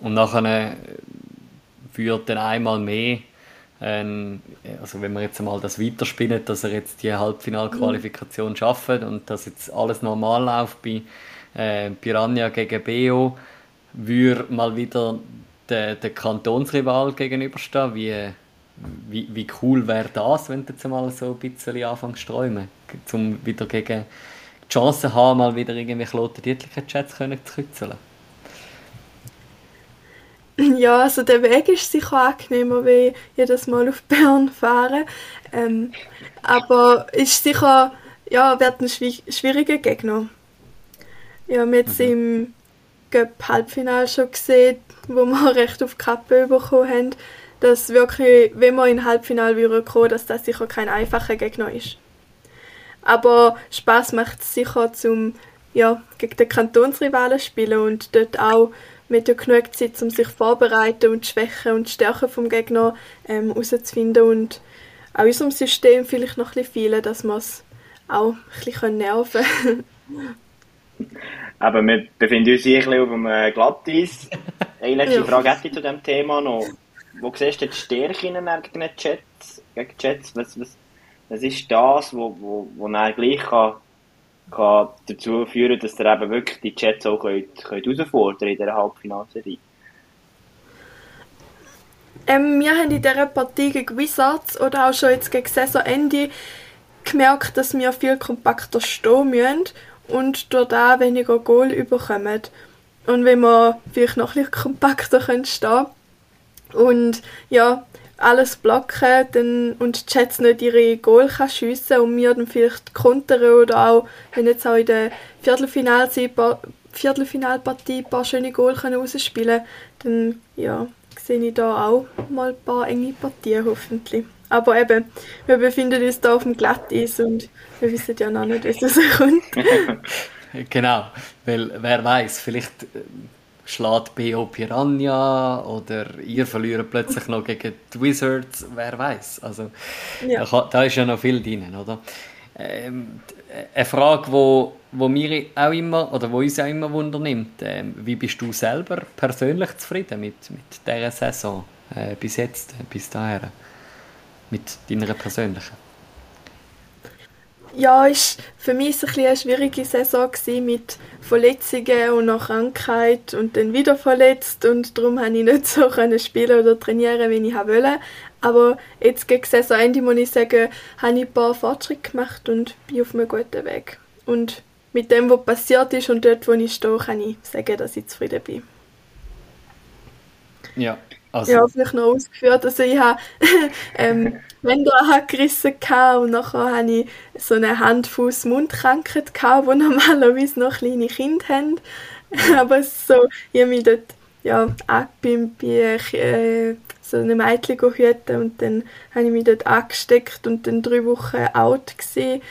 Und nachher führt dann einmal mehr ähm, also wenn wir jetzt mal das weiterspinnen, dass er jetzt die Halbfinalqualifikation mhm. schafft und dass jetzt alles normal läuft bei äh, Piranha gegen Beo, würde mal wieder der, der Kantonsrival gegenüberstehen. Wie, wie, wie cool wäre das, wenn du jetzt mal so ein bisschen anfängst zu träumen, um wieder gegen die Chance haben, mal wieder irgendwie Kloten Dietlicher Chats zu kützeln? *clears throat* Ja, also der Weg ist sicher angenehmer, wie jedes Mal auf *laughs* Bern fahren. Ähm, aber ist sicher, ja, wird ein schwieriger Gegner. Ja, wir haben jetzt mhm. im Cup-Halbfinale schon gesehen, wo wir *laughs* recht auf die Kappe bekommen haben, dass wirklich, wenn wir in Halbfinale kommen, dass das sicher kein einfacher Gegner ist. Aber Spaß macht es sicher zum ja, gegen den Kantonsrivalen spielen und dort auch mit ja genug Zeit, um sich vorzubereiten und die Schwächen und die Stärken vom Gegner ähm, herauszufinden und auch unserem System vielleicht noch ein bisschen fehlen, dass wir es auch ein bisschen nerven können. *laughs* Aber wir befinden uns hier ein bisschen auf einem Glatteis. Eine letzte ja. Frage hätte ich zu diesem Thema noch. Wo siehst du die Stärken gegen Jets? Gegen Jets? Was, was, was ist das, wo, wo, wo gleich kann kann dazu führen, dass ihr eben wirklich die Jets auch könnt, könnt herausfordern in dieser Halbfinalserie? Ähm, wir haben in dieser Partie gegen Wizards oder auch schon jetzt gegen Saisonende gemerkt, dass wir viel kompakter stehen müssen und durch das weniger Goal überkommen. Und wenn wir vielleicht noch ein bisschen kompakter stehen können und ja, alles blocken dann, und die Jets nicht ihre Goal kann schiessen und wir dann vielleicht kontern oder auch, wenn jetzt auch in der Viertelfinalpartie ein paar schöne Goal rausspielen können, dann ja, sehe ich da auch mal ein paar enge Partien hoffentlich. Aber eben, wir befinden uns da auf dem Glatteis und wir wissen ja noch nicht, wie es rauskommt. *laughs* *laughs* genau, weil wer weiß, vielleicht äh, schlägt BO Piranha oder ihr verliert plötzlich noch gegen die Wizards, wer weiß. Also ja. da, ist ja noch viel drin, oder? Ähm, eine Frage, wo, wo mir auch immer oder wo uns auch immer wundernimmt, ähm, wie bist du selber persönlich zufrieden mit, mit dieser Saison äh, bis jetzt, bis dahin, mit deiner persönlichen? Ja, ist für mich ein eine schwierige Saison mit Verletzungen und nach Krankheit und dann wieder verletzt und darum konnte ich nicht so *laughs* spielen oder trainieren, wie ich wollte. Aber jetzt gegen Saisonende muss ich sagen, habe ich ein paar Fortschritte gemacht und bin auf einem guten Weg. Und mit dem, was passiert ist und dort, wo ich stehe, kann ich sagen, dass ich zufrieden bin. Ja, also. Ja, vielleicht noch ausgeführt. Also ich habe *laughs* ähm, Wände gerissen und nachher hatte ich so eine Hand-Fuß-Mund-Krankheit, die *laughs* normalerweise noch kleine Kinder haben. *laughs* Aber so, ich habe mich dort ja, bin bei äh, so einem Mädchen hüten und dann habe ich mich dort angesteckt und dann drei Wochen out gewesen.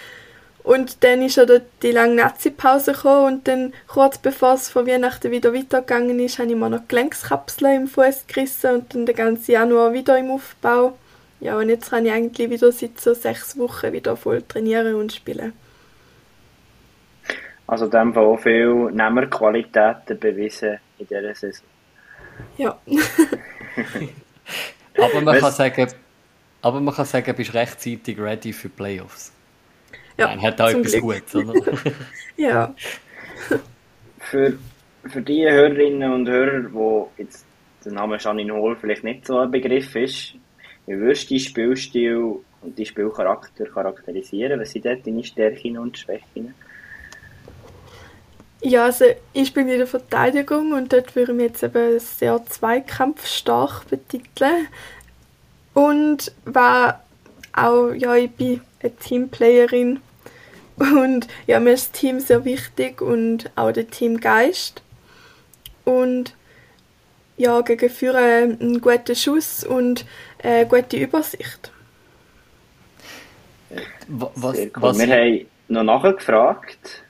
Und dann ist ja die lange Nazi-Pause gekommen und dann kurz bevor es vor Weihnachten wieder weitergegangen ist, habe ich mir noch Gelenkskapseln im Fuß gerissen und dann den ganzen Januar wieder im Aufbau. Ja, und jetzt kann ich eigentlich wieder seit so sechs Wochen wieder voll trainieren und spielen. Also dem auch viel Nehmerqualitäten bewiesen in dieser Saison. Ja. *laughs* aber man kann sagen, aber man kann sagen, du bist rechtzeitig ready für Playoffs. Ja, Nein, hat auch etwas Glück. Gutes, oder? *laughs* ja. Für, für die Hörerinnen und Hörer, wo jetzt der Name Janine Hall vielleicht nicht so ein Begriff ist, wie würdest du deinen Spielstil und deinen Spielcharakter charakterisieren? Was sind dort deine Stärken und Schwächen? Ja, also ich bin in der Verteidigung und dort würde ich mich jetzt eben sehr zweikampfstark betiteln. Und war auch, ja, ich bin eine Teamplayerin und ja, mir ist das Team sehr wichtig und auch der Teamgeist. Und ja, gegen Führer einen guten Schuss und eine gute Übersicht. Was, was, was Wir haben noch nachgefragt.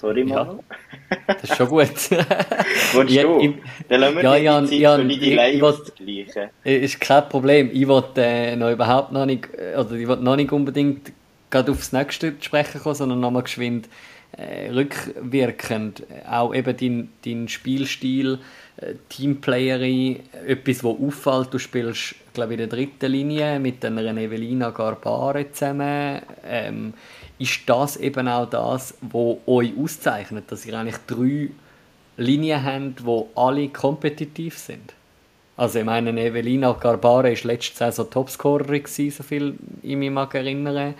Sorry, Manu. Ja, das ist schon gut. *laughs* Wolltest ja, du? Ich, Dann lassen wir ja, ja, Zeit ja, für die Live gleichen. Ist kein Problem. Ich wollte äh, noch überhaupt noch nicht, oder ich wollte noch nicht unbedingt gerade aufs nächste sprechen kommen, sondern nochmal geschwind äh, rückwirkend. Auch eben dein, dein Spielstil, äh, Teamplayerin, etwas, was auffällt. Du spielst, glaube ich, in der dritten Linie mit einer Evelina Garbare zusammen. Ähm, ist das eben auch das, was euch auszeichnet, dass ihr eigentlich drei Linien habt, die alle kompetitiv sind? Also ich meine, Evelina Garbare war letzte Saison Topscorerin, so viel ich mich mag erinnern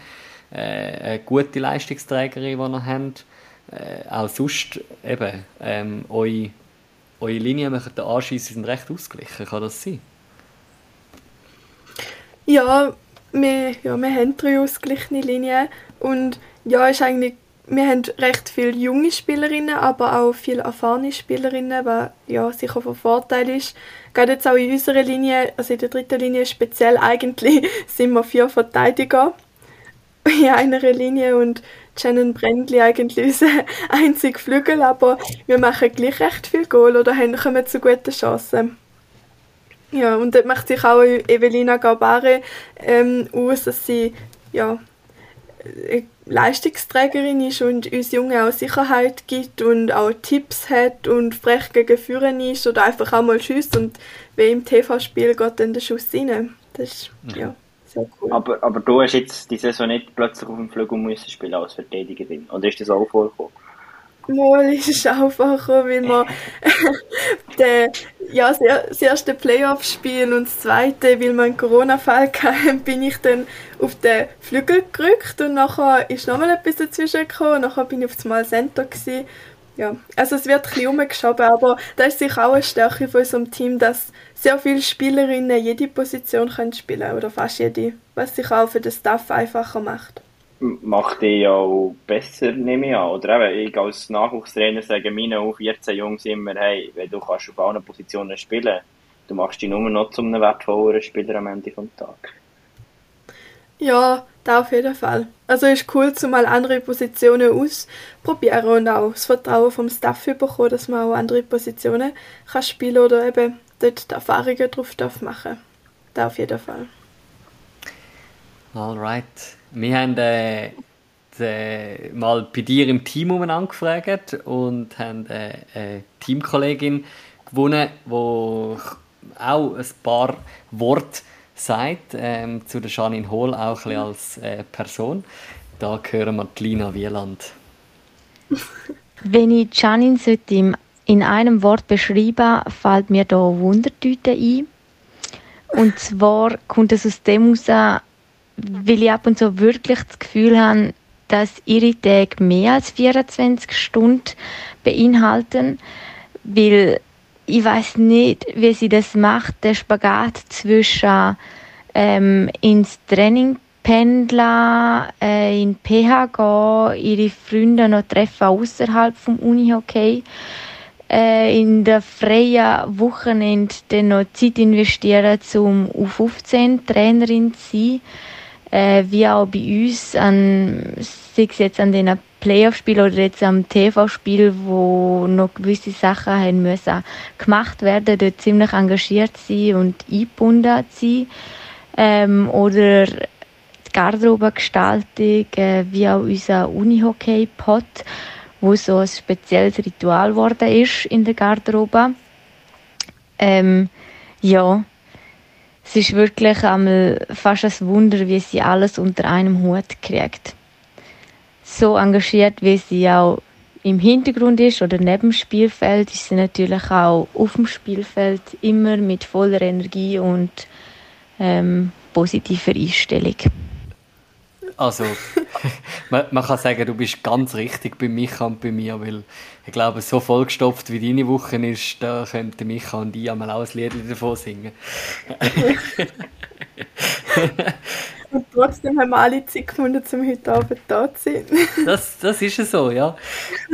äh, eine gute Leistungsträgerin, die ihr habt. Äh, auch sonst eben, ähm, eure, eure Linien machen den Anschiessen sind recht ausgeglichen, kann das sein? Ja, wir, ja, wir haben drei ausgeglichene Linien und ja, ist eigentlich, wir haben recht viele junge Spielerinnen, aber auch viele erfahrene Spielerinnen, was ja sicher von Vorteil ist. Gerade jetzt auch in unserer Linie, also in der dritten Linie speziell *laughs* eigentlich, sind wir vier Verteidiger in einer Linie und Shannon Brendli eigentlich unser *laughs* einziger Flügel, aber wir machen gleich recht viel Goal oder haben, kommen zu guten Chancen. Ja, und dort macht sich auch Evelina Garbare ähm, aus, dass sie ja, Leistungsträgerin ist und uns Jungen auch Sicherheit gibt und auch Tipps hat und frech gegen Führen ist oder einfach auch mal schießt und wie im TV-Spiel geht dann der Schuss rein. Das ist, mhm. ja. Sehr cool. Aber, aber du hast jetzt die Saison nicht plötzlich auf dem Flügel müssen spielen als Verteidigerin. Oder ist das auch vorgekommen? Mal ist es vorgekommen, weil wir der, ja, das erste Playoff-Spiel und das zweite, weil wir einen Corona-Fall hatten, *laughs* bin ich dann auf den Flügel gerückt und nachher ist nochmal etwas dazwischen gekommen. Nachher bin ich auf das Mal Center gewesen. ja, also es wird ein bisschen umgeschoben, aber das ist sicher auch eine Stärke von unserem Team, dass sehr viele Spielerinnen jede Position können spielen oder fast jede, was sich auch für den Staff einfacher macht. Macht die ja auch besser, nehme ich an. Oder eben, ich als Nachwuchstrainer sage meinen U14 Jungs immer, hey, wenn du kannst auf allen Positionen spielen, du machst dich nur noch zu einem wertvolleren Spieler am Ende des Tages. Ja, da auf jeden Fall. Also ist cool, zu mal andere Positionen ausprobieren und auch das Vertrauen vom Staff bekommen, dass man auch andere Positionen kann spielen oder eben dort die Erfahrungen drauf darf machen. Da auf jeden Fall. Alright. Wir haben äh, de, mal bei dir im Team angefragt und haben äh, eine Teamkollegin gewonnen, die auch ein paar Worte sagt, ähm, zu der Janine Hall auch ein als äh, Person. Da hören wir die Lina Wieland. *laughs* Wenn ich Janine in einem Wort beschreiben fällt mir da Wundertüte ein. Und zwar kommt es aus dem heraus, weil ich ab und zu wirklich das Gefühl habe, dass ihre Tage mehr als 24 Stunden beinhalten, weil ich weiß nicht, wie sie das macht, der Spagat zwischen ähm, ins Training pendeln, äh, in PH gehen, ihre Freunde noch treffen außerhalb vom Unihockey, äh, in der freien Wochenende dann noch Zeit investieren, um U15 Trainerin zu sein, äh, wie auch bei uns an, sei es jetzt an den Playoff-Spiel oder jetzt am TV-Spiel, wo noch gewisse Sachen haben müssen gemacht werden, dort ziemlich engagiert sein und eingebunden sein. Ähm, oder die Garderobengestaltung, äh, wie auch unser Unihockey-Pot, wo so ein spezielles Ritual geworden ist in der Garderobe. Ähm, ja, es ist wirklich einmal fast ein Wunder, wie sie alles unter einem Hut kriegt so engagiert, wie sie auch im Hintergrund ist oder neben dem Spielfeld, ist sie natürlich auch auf dem Spielfeld immer mit voller Energie und ähm, positiver Einstellung. Also, *laughs* man, man, kann sagen, du bist ganz richtig bei Micha und bei mir, weil ich glaube, so vollgestopft wie deine Woche ist, da könnten Micha und ich einmal auch ein Lied davon singen. *laughs* Und trotzdem haben wir alle Zeit gefunden, um heute Abend da zu sein. *laughs* das, das ist es so, ja.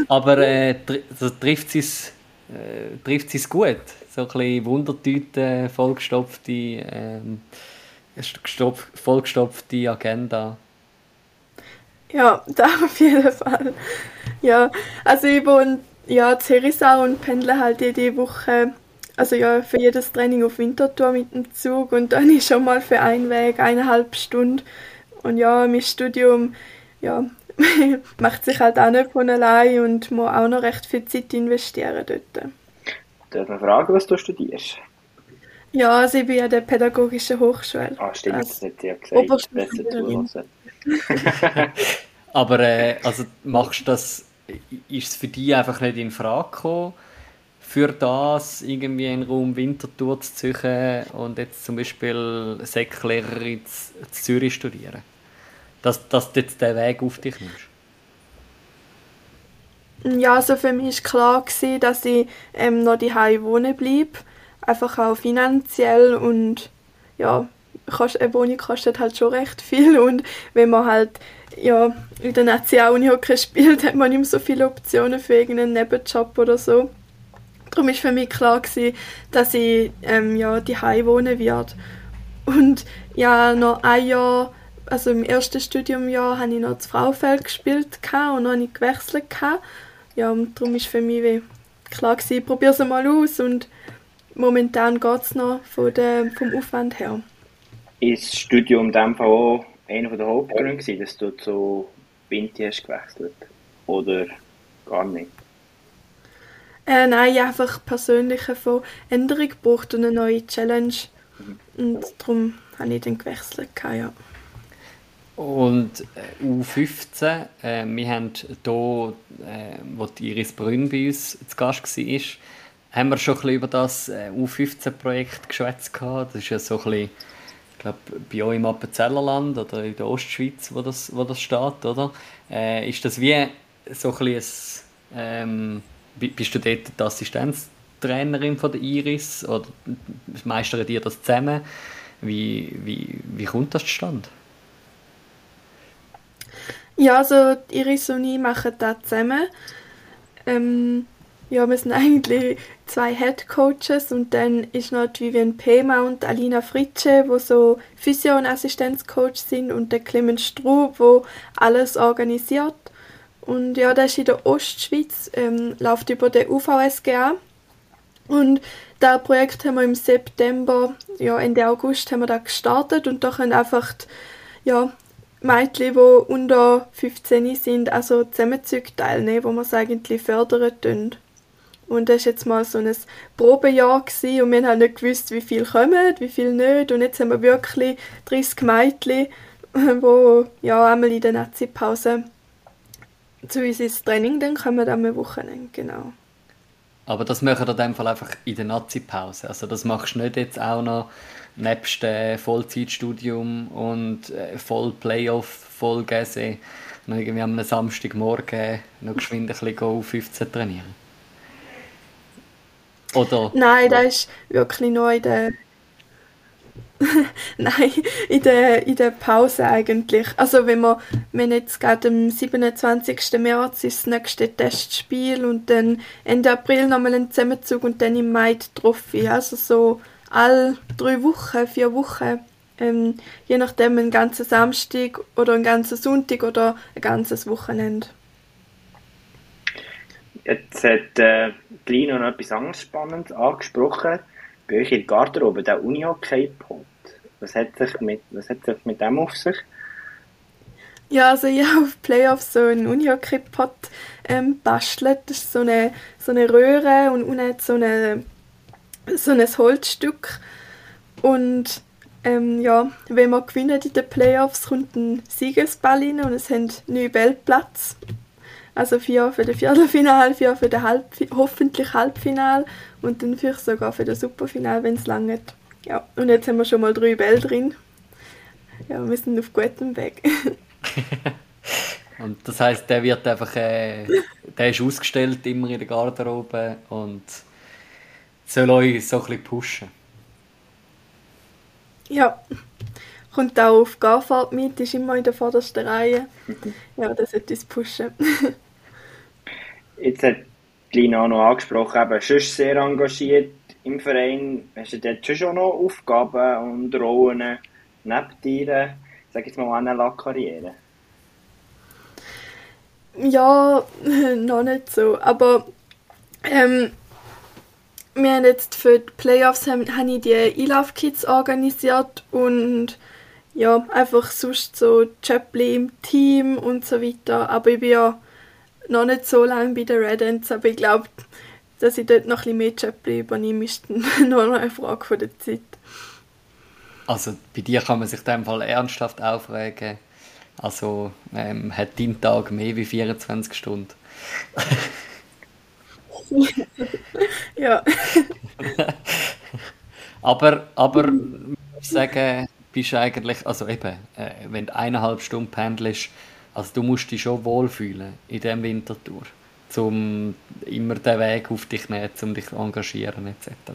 Aber äh, so trifft es äh, trifft es gut. So ein bisschen Wundertüten, vollgestopfte, ähm, vollgestopfte Agenda. Ja, da *laughs* auf jeden Fall. Ja, also ich wohne ja, in Herisau und pendle halt jede Woche also ja, für jedes Training auf Winterthur mit dem Zug und dann *laughs* ist schon mal für einen Weg eineinhalb Stunden. Und ja, mein Studium, ja, *laughs* macht sich halt auch nicht von allein und muss auch noch recht viel Zeit investieren dort. Darf man fragen, was du studierst? Ja, also ich bin an der Pädagogischen Hochschule. Ah, stimmt, also, das hat sie ja gesagt. *laughs* Aber äh, also machst das, ist es für dich einfach nicht in Frage gekommen? für das irgendwie in Raum Winterthur zu suchen und jetzt zum Beispiel Säcklehrer in Zürich studieren? Dass, dass du jetzt den Weg auf dich nimmst? Ja, also für mich war klar, gewesen, dass ich ähm, noch daheim wohnen bleibe. Einfach auch finanziell und ja, eine Wohnung kostet halt schon recht viel und wenn man halt ja, in der Nazi auch Unihockey spielt, *laughs* hat man nicht mehr so viele Optionen für irgendeinen Nebenjob oder so. Darum war für mich klar, gewesen, dass ich ähm, ja, daheim wohnen werde. Und ja, noch ein Jahr, also im ersten Studiumjahr, habe ich noch das Frauenfeld gespielt und noch nicht gewechselt. Ja, und darum war für mich klar, gewesen, ich probiere es mal aus und momentan geht es noch von der, vom Aufwand her. Ist das Studium in dem Fall auch einer der Hauptgründe, dass du zu Binti hast gewechselt? Oder gar nicht? Äh, nein, einfach persönlich von Änderung gebraucht und eine neue Challenge. Und darum habe ich dann gewechselt. Ja. Und äh, U15, äh, wir haben hier, äh, wo die Iris Brünn bei uns zu Gast war, haben wir schon ein bisschen über das äh, U15-Projekt geschwätzt. Das ist ja so ein bisschen, ich glaube, bei euch im Appenzellerland oder in der Ostschweiz, wo das, wo das steht, oder? Äh, ist das wie so ein bisschen ähm, bist du dort die Assistenztrainerin von der Iris oder meistern ihr das zusammen? Wie, wie, wie kommt das zustande? Ja, also Iris und ich machen das zusammen. Ähm, ja, wir sind eigentlich zwei Head Coaches und dann ist noch die Vivian Pema und Alina Fritsche, wo so Physio- und Assistenzcoach sind und der Clemens Strub, wo alles organisiert. Und ja, das ist in der Ostschweiz, ähm, läuft über den UVSGA. Und das Projekt haben wir im September, ja Ende August haben wir da gestartet und da können einfach ja, Mädchen, die unter 15 sind, also Zusammenzüge teilnehmen, wo wir es eigentlich fördern tun. Und das war jetzt mal so ein Probejahr gewesen, und wir haben nicht gewusst, wie viel kommen, wie viel nicht. Und jetzt haben wir wirklich 30 Mädchen, *laughs* die ja, einmal in der Nazi-Pause zu uns ins Training dann kommen am Wochenende, genau. Aber das machen wir in dem Fall einfach in der Nazi-Pause. Also das machst du nicht jetzt auch noch nebst dem Vollzeitstudium und äh, voll Playoff, voll Gäse, irgendwie am Samstagmorgen noch geschwind ein bisschen Go 15 trainieren. Oder? Nein, das ist wirklich nur in der *laughs* Nein, in der, in der Pause eigentlich. Also wenn wir, wenn jetzt gerade am 27. März ist das nächste Testspiel und dann Ende April nochmal ein Zusammenzug und dann im Mai die Trophy. Also so alle drei Wochen, vier Wochen. Ähm, je nachdem ein ganzer Samstag oder ein ganzer Sonntag oder ein ganzes Wochenende. Jetzt hat äh, Lino noch etwas anderes Spannendes angesprochen. Bei euch in der Garderobe, der Unihockey-Pot. Was hat sich mit, was hat sich mit dem auf sich? Ja, also ich *laughs* habe auf Playoffs so einen Unihockey-Pot ähm, bastelt. Das ist so eine, so eine Röhre und unten so, eine, so ein Holzstück. Und ähm, ja, wenn wir gewinnen in den Playoffs, kommt ein Siegesball rein und es haben neun Weltplatz. Also vier für das Viertelfinal, vier für das Halb hoffentlich Halbfinal und dann vielleicht sogar für das Superfinal, wenn es lange Ja, und jetzt haben wir schon mal drei Bälle drin. Ja, wir sind auf gutem Weg. *laughs* und das heißt, der wird einfach, äh, der ist ausgestellt immer in der Garderobe und soll euch so ein bisschen pushen. Ja, kommt auch auf Garfahrt mit, ist immer in der vordersten Reihe. Ja, das sollte uns pushen. *laughs* Jetzt hat Lina auch noch angesprochen, eben schon sehr engagiert im Verein. Hast du dort schon noch Aufgaben und Rollen neben dir, sag jetzt mal, NLA-Karriere? Ja, *laughs* noch nicht so. Aber ähm, wir haben jetzt für die Playoffs haben, habe ich die E-Love-Kids organisiert und ja, einfach sonst so Chaplin im Team und so weiter. Aber ich bin ja noch nicht so lange bei den Red Ants, aber ich glaube, dass ich dort noch ein bisschen mehr Chaplin übernehme, ist nur *laughs* noch eine Frage von der Zeit. Also bei dir kann man sich in dem Fall ernsthaft aufregen. Also ähm, hat dein Tag mehr wie 24 Stunden. *laughs* ja. *laughs* aber, aber ich sagen, bist du eigentlich, also eben, äh, wenn du eineinhalb Stunden pendelst, also du musst dich schon wohlfühlen in diesem Wintertour, um immer den Weg auf dich nehmen, um dich zu engagieren etc.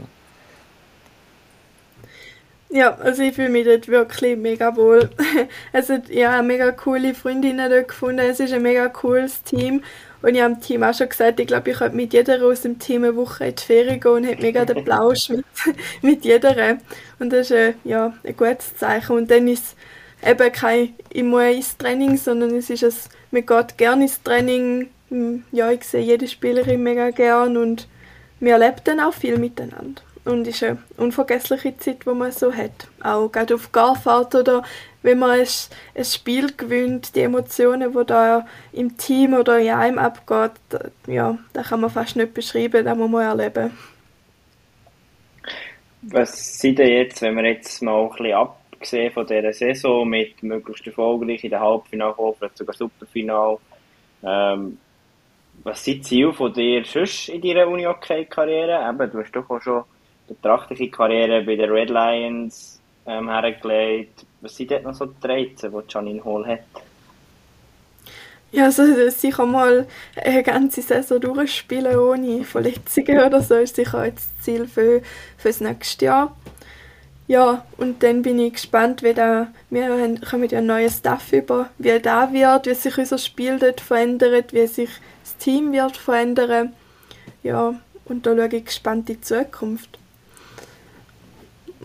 Ja, also ich fühle mich dort wirklich mega wohl. *laughs* Also ja, mega coole Freundinnen dort gefunden. Es ist ein mega cooles Team. Und ich habe dem Team auch schon gesagt, ich glaube, ich könnte mit jeder aus dem Team eine Woche in die Ferien gehen und hätte mega den Plausch *laughs* mit, mit jeder. Und das ist ein, ja, ein gutes Zeichen. Und dann ist eben kein muss ins Training, sondern es ist ein, man geht gerne ins Training. Hm, ja, ich sehe jede Spielerin mega gern und wir erleben dann auch viel miteinander. Und es ist eine unvergessliche Zeit, die man so hat. Auch gerade auf Garfahrt oder wenn man ein, ein Spiel gewinnt, die Emotionen, die da im Team oder in einem abgeht, ja, da kann man fast nicht beschreiben, das muss man erleben. Was sind denn jetzt, wenn wir jetzt mal ein bisschen abgesehen von dieser Saison mit möglichst erfolgreich in der Halbfinale vielleicht sogar Superfinale, ähm, was sind die Ziele von dir sonst in deiner Uni-Hockey-Karriere? Eben, du hast doch auch schon betrachtliche Karriere bei den Red Lions ähm, hergelegt. Was sind dort noch so die Reize, die Janine Hall hat? Ja, also sicher mal eine ganze Saison durchspielen ohne Verletzungen oder so ist sicher jetzt das Ziel für, für das nächste Jahr. Ja, und dann bin ich gespannt, wie da, wir haben, kommen ja neuen Staff über, wie da wird, wie sich unser Spiel dort verändert, wie sich das Team wird verändern. Ja, und da schaue ich gespannt in die Zukunft.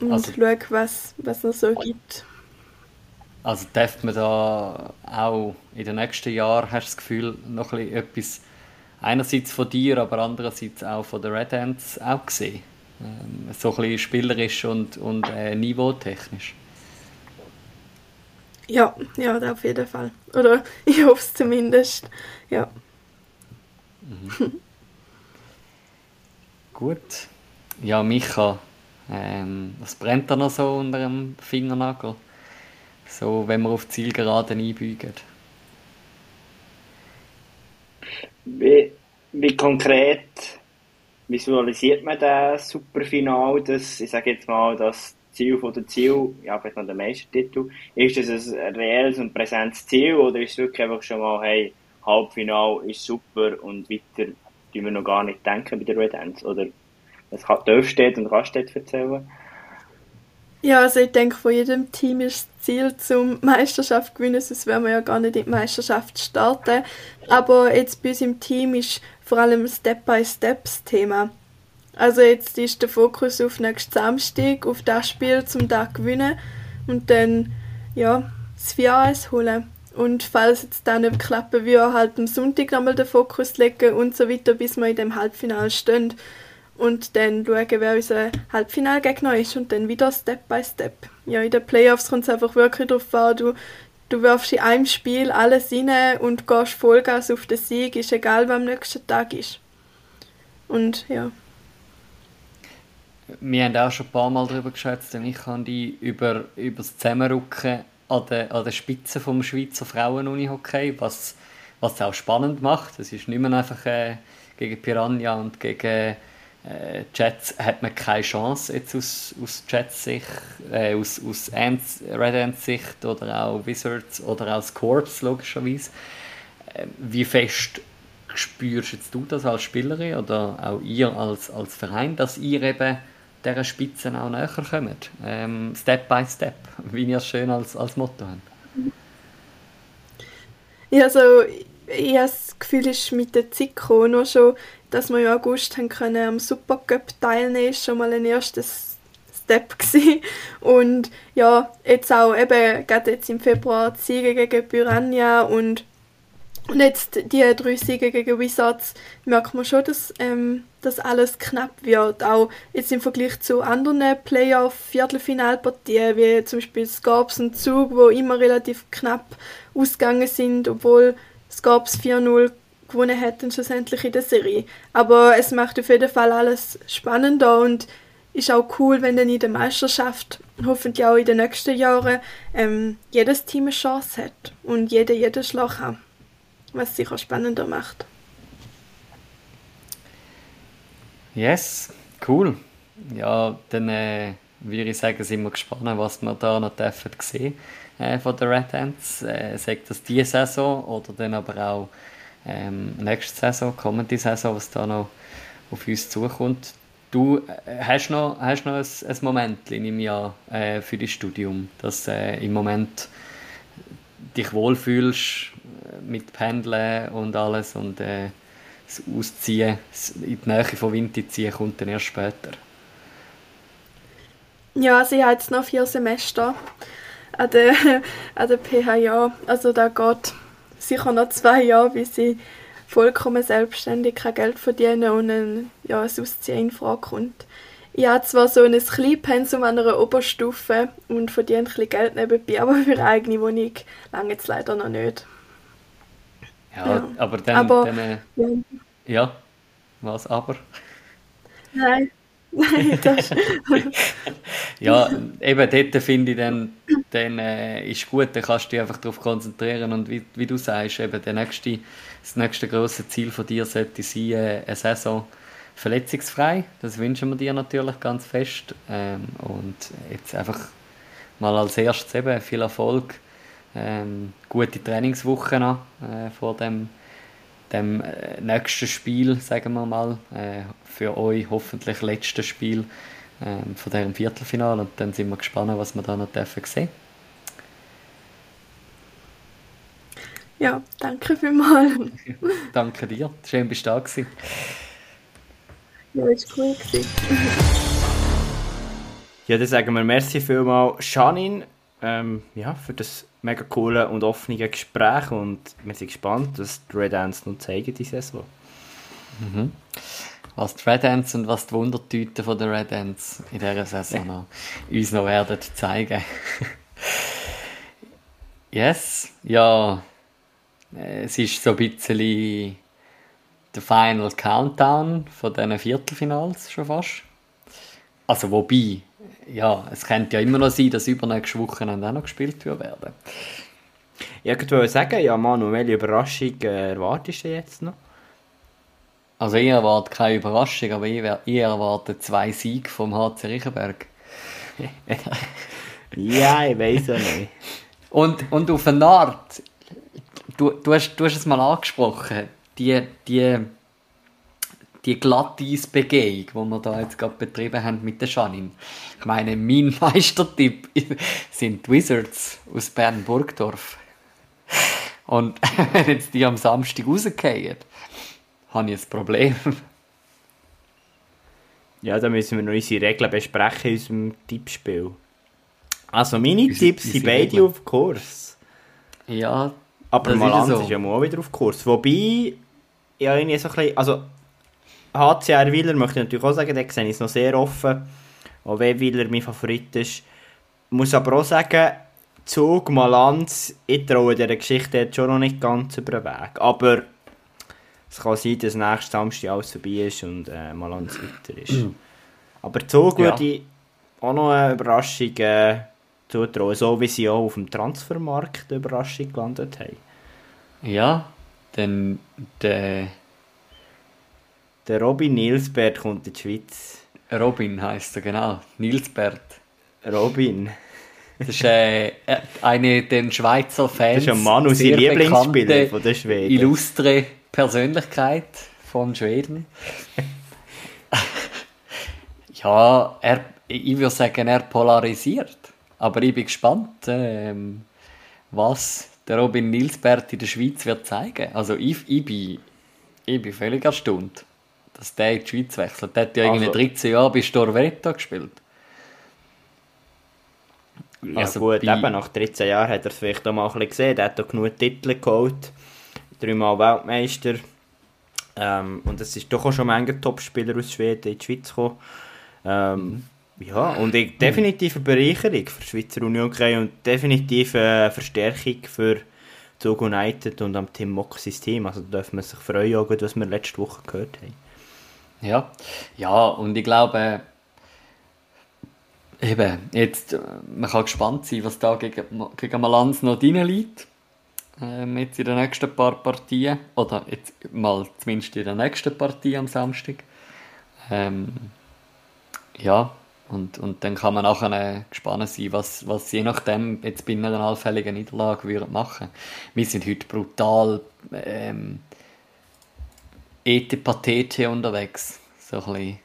Und also, schaue, was, was es so gibt. Also darf man da auch in den nächsten Jahren, hast du das Gefühl, noch ein etwas einerseits von dir, aber andererseits auch von den Red Ants auch gesehen? Ähm, so ein bisschen spielerisch und, und äh, niveautechnisch. Ja, ja, auf jeden Fall. Oder *laughs* ich hoffe es zumindest. Ja. Mhm. *laughs* Gut. Ja, Micha, ähm, was brennt da noch so unter dem Fingernagel? So, wenn wir auf Zielgeraden einbügen. Wie, wie konkret visualisiert man das Superfinal, das, ich sage jetzt mal, das Ziel von der Ziel, ja, vielleicht noch der Meistertitel, ist das ein reelles und präsentes Ziel oder ist es wirklich einfach schon mal, hey, Halbfinal ist super und weiter tun wir noch gar nicht denken bei der Red Ends, oder was darfst du und kannst du erzählen? Ja, also ich denke, von jedem Team ist das Ziel zum Meisterschaft gewinnen, sonst werden wir ja gar nicht in die Meisterschaft starten. Aber jetzt bei uns im Team ist vor allem Step-by-Step das Thema. Also jetzt ist der Fokus auf nächsten Samstag, auf das Spiel, zum da gewinnen und dann, ja, das 4 holen. Und falls es dann nicht klappen würde, halt am Sonntag nochmal den Fokus legen und so weiter, bis wir in dem Halbfinale stehen und dann schauen, wer unser Halbfinalgegner ist und dann wieder Step by Step. Ja, in den Playoffs kommt es einfach wirklich darauf an, du, du wirfst in einem Spiel alles rein und gehst Vollgas auf den Sieg, ist egal, was am nächsten Tag ist. Und ja. Wir haben auch schon ein paar Mal darüber geschätzt, und ich habe die über, über das Zusammenrücken an der, an der Spitze vom Schweizer Frauen-Unihockey, was, was auch spannend macht. Es ist nicht mehr einfach äh, gegen Piranha und gegen äh, Jets hat man keine Chance jetzt aus, aus Jets Sicht, äh, aus, aus Ants, Red Ants Sicht oder auch Wizards oder auch Corps logischerweise. Äh, wie fest spürst jetzt du das als Spielerin oder auch ihr als, als Verein, dass ihr eben dieser Spitze auch näher kommt? Ähm, step by Step, wie ihr es schön als, als Motto habt. Ja, also ich habe das Gefühl, ist mit der Zeit noch schon dass wir im August können am Supercup teilnehmen, ist schon mal ein erstes Step gewesen. Und ja, jetzt auch eben, gerade jetzt im Februar die Siege gegen Piranha und, und jetzt die drei Siege gegen Wizards, merkt man schon, dass, ähm, dass alles knapp wird. Auch jetzt im Vergleich zu anderen Playoff-Viertelfinalpartien, wie zum Beispiel Scarps und Zug, wo immer relativ knapp ausgegangen sind, obwohl Scarps 4-0 gewonnen hätten schlussendlich in der Serie. Aber es macht auf jeden Fall alles spannender und ist auch cool, wenn dann in der Meisterschaft, hoffentlich auch in den nächsten Jahren, ähm, jedes Team eine Chance hat und jeder jeden Schlag hat, was sicher spannender macht. Yes, cool. Ja, dann äh, würde ich sagen, sind wir gespannt, was wir da noch dürfen sehen äh, von den Red Ants. Äh, sagt das diese Saison oder dann aber auch ähm, nächste Saison, kommende Saison, was da noch auf uns zukommt. Du äh, hast noch, hast noch ein, ein Moment im Jahr äh, für das Studium, dass äh, im Moment dich wohlfühlst äh, mit Pendeln und alles und äh, das Ausziehen, in die Nähe von Winter ziehen, kommt dann erst später. Ja, sie hat jetzt noch vier Semester an der, *laughs* an der PHA. Also da geht sicher noch zwei Jahre, bis ich vollkommen selbstständig kein Geld verdienen und ein, ja, ein Ausziehen in Frage kommt. Ich habe zwar so ein Kleinpensum an einer Oberstufe und verdiene ein bisschen Geld nebenbei, *laughs* aber für eine eigene Wohnung lange jetzt leider noch nicht. Ja, ja. aber dann... Aber, dann, äh, ja. ja, was aber? Nein, *laughs* ja, eben dort finde ich dann, dann äh, ist gut, dann kannst du dich einfach darauf konzentrieren und wie, wie du sagst, eben der nächste, das nächste große Ziel von dir sollte sein, äh, eine Saison verletzungsfrei, das wünschen wir dir natürlich ganz fest. Ähm, und jetzt einfach mal als erstes eben viel Erfolg. Ähm, gute Trainingswoche noch äh, vor dem, dem äh, nächsten Spiel, sagen wir mal. Äh, für euch hoffentlich letztes Spiel ähm, von diesem Viertelfinale. Und dann sind wir gespannt, was wir da noch dürfen sehen. Ja, danke vielmals. *laughs* danke dir. Schön, bist du da gewesen. Ja, ist cool gewesen. Ja, dann sagen wir merci vielmals Janine ähm, ja, für das mega coole und offene Gespräch und wir sind gespannt, was die Red Ants noch zeigen diese Saison. Mhm. Was die Red Ants und was die Wundertüten von der Red Ants in dieser Saison noch, *laughs* uns noch werden zeigen. *laughs* yes, ja, es ist so ein bisschen der Final Countdown von diesen Viertelfinals schon fast. Also wobei, ja, es könnte ja immer noch sein, dass übernächste Wochenende auch noch gespielt werden. Ich wollte sagen, ja Manu, welche Überraschung äh, erwartest du jetzt noch? Also ich erwarte keine Überraschung, aber ich, ich erwarte zwei Siege vom HC Riechenberg. *laughs* ja, ich weiß auch nicht. Und, und auf eine Art, du, du, hast, du hast es mal angesprochen, die, die die Glatteisbegehung, die wir da jetzt gerade betrieben haben mit der Janine. Ich meine, mein *laughs* Meistertipp sind die Wizards aus Bern-Burgdorf. Und *laughs* wenn jetzt die am Samstag rausgehen, habe ich ein Problem. Ja, da müssen wir noch unsere Regeln besprechen in unserem Tippspiel. Also meine Unsere, Tipps sind beide Regeln. auf Kurs. Ja, aber Malanz ist, so. ist ja mal wieder auf Kurs. Wobei, ja, irgendwie so ein bisschen, also HCR Wieler möchte ich natürlich auch sagen, der sehe ich noch sehr offen. Auch wenn Wieler mein Favorit ist. Ich muss aber auch sagen, Zug, Malanz, ich traue dieser Geschichte jetzt schon noch nicht ganz über den Weg. Aber es kann sein, dass nächstes Samstag alles vorbei ist und äh, Malanz weiter ist. aber Zug ja. würde ich auch noch eine Überraschung äh, zutrauen, so wie sie auch auf dem Transfermarkt eine Überraschung gelandet haben. Ja, denn der der Robin Nilsbert kommt in die Schweiz. Robin heißt er, genau. Nilsbert. Robin. Das ist äh, eine den Schweizer Fans. Das ist ein Manu, sein Lieblingsspieler von der Schweden. Illustre Persönlichkeit von Schweden. *laughs* ja, er, ich würde sagen, er polarisiert. Aber ich bin gespannt, ähm, was der Robin Nilsbert in der Schweiz wird zeigen. Also ich, ich, bin, ich bin völlig erstaunt dass der in die Schweiz wechselt. Der hat ja also, irgendwie 13 Jahre bei Storvetta gespielt. Ja also gut, bei... eben nach 13 Jahren hat er es vielleicht auch mal ein bisschen gesehen. Er hat auch genug Titel geholt. Dreimal Weltmeister. Ähm, und es ist doch auch schon ein Top-Spieler aus Schweden in die Schweiz gekommen. Ähm, ja, und ich, definitiv eine Bereicherung für die Schweizer Union und definitiv eine Verstärkung für Zug United und am Team Mock System. Also da dürfen wir sich freuen, was wir letzte Woche gehört haben. Ja, ja, und ich glaube, eben, jetzt, äh, man kann gespannt sein, was da gegen, gegen Malanz noch drin liegt. Ähm, jetzt in den nächsten paar Partien. Oder jetzt mal zumindest in der nächsten Partie am Samstag. Ähm, ja, und, und dann kann man nachher äh, gespannt sein, was, was je nachdem jetzt bei einer allfälligen Niederlage würde machen. Wir sind heute brutal ähm, Ete Patete unterwegs. So ein bisschen,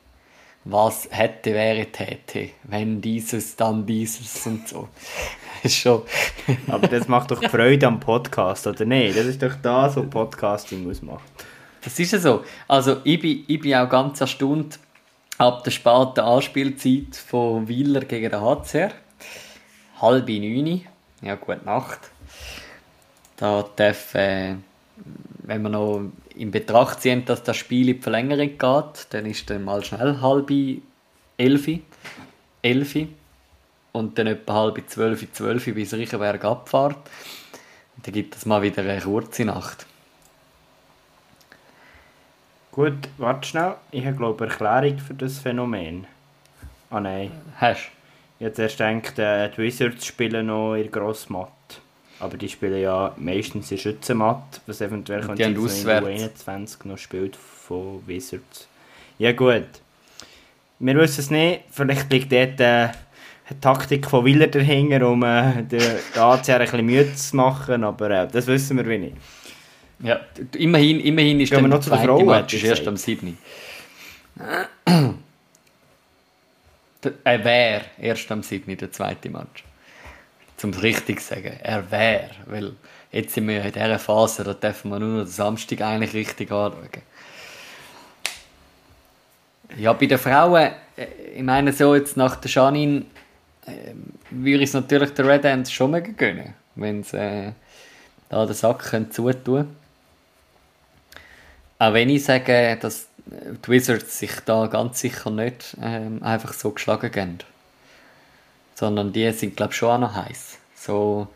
was hätte, wäre, täte. Wenn dieses, dann dieses und so. *laughs* schon. Aber das macht doch Freude am Podcast, oder nicht? Das ist doch das, was Podcasting ausmacht. Das ist ja so. Also, ich bin, ich bin auch ganz erstaunt ab der späten Anspielzeit von Wieler gegen den HCR. Halbe neun. Ja, gute Nacht. Da darf, äh, wenn man noch in Betracht ziehen, dass das Spiel in die Verlängerung geht, dann ist dann mal schnell halbe elfi, elfi und dann etwa halbe zwölf, zwölf bis Riechenberg abfahrt. Und dann gibt es mal wieder eine kurze Nacht. Gut, warte schnell. Ich habe glaube eine Erklärung für das Phänomen. Ah nein. Hast du? Ich habe zuerst gedacht, äh, die Wizards spielen noch in Grossmatt. Aber die spielen ja meistens in Schützenmatt, was eventuell könnte sein, dass 21 noch spielt von Wizards. Ja gut. Wir wissen es nicht. Vielleicht liegt dort, äh, Taktik von Willer dahinter, um äh, den, ACR ein bisschen müde zu machen, aber äh, das wissen wir wenig. Ja, immerhin, immerhin ist Gehen wir noch zu der Frau, Match ist erst am 7. Er wäre erst am 7. der zweite Match. Zum richtig sagen, er wäre, weil jetzt sind wir in dieser Phase, da dürfen wir nur noch den Samstag eigentlich richtig anschauen. Ja, bei den Frauen, äh, ich meine so jetzt nach der Janine, äh, würde ich es natürlich der Red Ends schon mal gönnen, wenn sie äh, da den Sack können zutun Auch wenn ich sage, dass die Wizards sich da ganz sicher nicht ähm, einfach so geschlagen geben. Sondern die sind, glaube ich, schon auch noch heiß. So,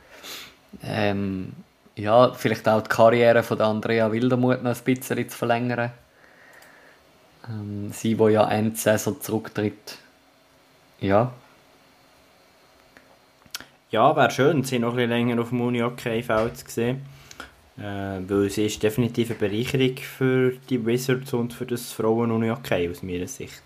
ähm, ja, vielleicht auch die Karriere von der Andrea Wildermuth noch ein bisschen zu verlängern. Ähm, sie, wo ja Ende Saison zurücktritt. Ja. Ja, wäre schön, sie noch ein bisschen länger auf dem Uni-Hockey-Feld zu sehen. Äh, weil sie ist definitiv eine Bereicherung für die Wizards und für das Frauen-Uni-Hockey aus meiner Sicht.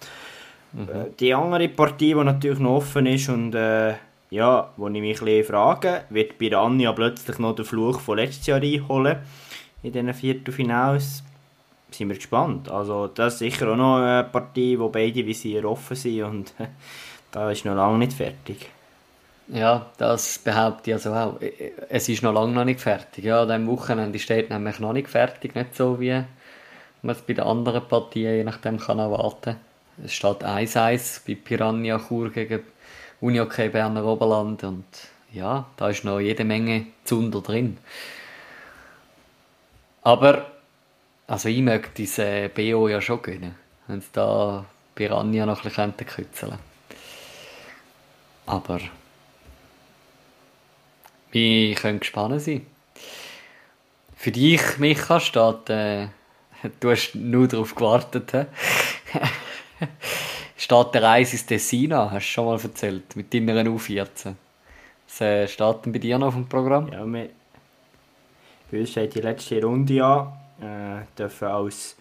Mhm. Äh, die andere Partie, die natürlich noch offen ist und äh, ja, wo ich mich ein frage, wird Piranha plötzlich noch den Fluch von letztes Jahr einholen in diesen Viertelfinals? Sind wir gespannt. Also das ist sicher auch noch eine Partie, wo beide Visier offen sind und *laughs* da ist noch lange nicht fertig. Ja, das behaupte ich also auch. Es ist noch lange noch nicht fertig. Ja, diesem Wochenende steht nämlich noch nicht fertig, nicht so wie man es bei den anderen Partien je nachdem kann erwarten. Es steht 1-1 bei Piranha Chur gegen Unihockey Berner Oberland und ja, da ist noch jede Menge Zunder drin. Aber also ich möchte diese BO ja schon gönnen, wenn es da Piranha noch ein bisschen kützeln Aber wir können gespannt sein. Für dich, Micha, steht, äh, *laughs* du hast nur darauf gewartet, *laughs* steht der Reise ins Tessin an, hast du schon mal erzählt, mit deiner U14. Was äh, steht denn bei dir noch auf dem Programm? Ja, wir, bei uns steht die letzte Runde an. Äh, dürfen als,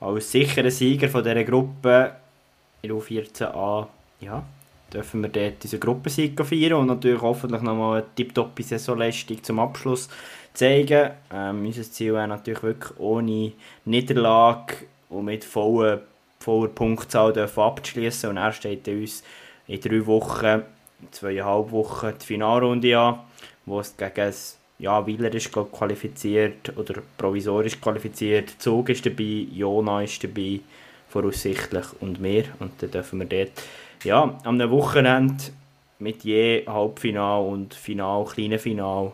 als sicherer Sieger von dieser Gruppe in U14a ja, dürfen wir dort diesen Gruppensieg feiern und natürlich hoffentlich nochmal eine tiptoppe Saisonleistung zum Abschluss zeigen. Ähm, unser Ziel wäre natürlich wirklich ohne Niederlage und mit voller, voller Punktzahl abzuschließen und er steht uns in drei Wochen, zweieinhalb Wochen die Finalrunde an, wo es gegen ja, Wieler ist glaub, qualifiziert oder provisorisch qualifiziert, Zug ist dabei, Jona ist dabei, voraussichtlich und mehr. Und dann dürfen wir dort ja, am Wochenende mit je Halbfinal und Final, kleinen Final,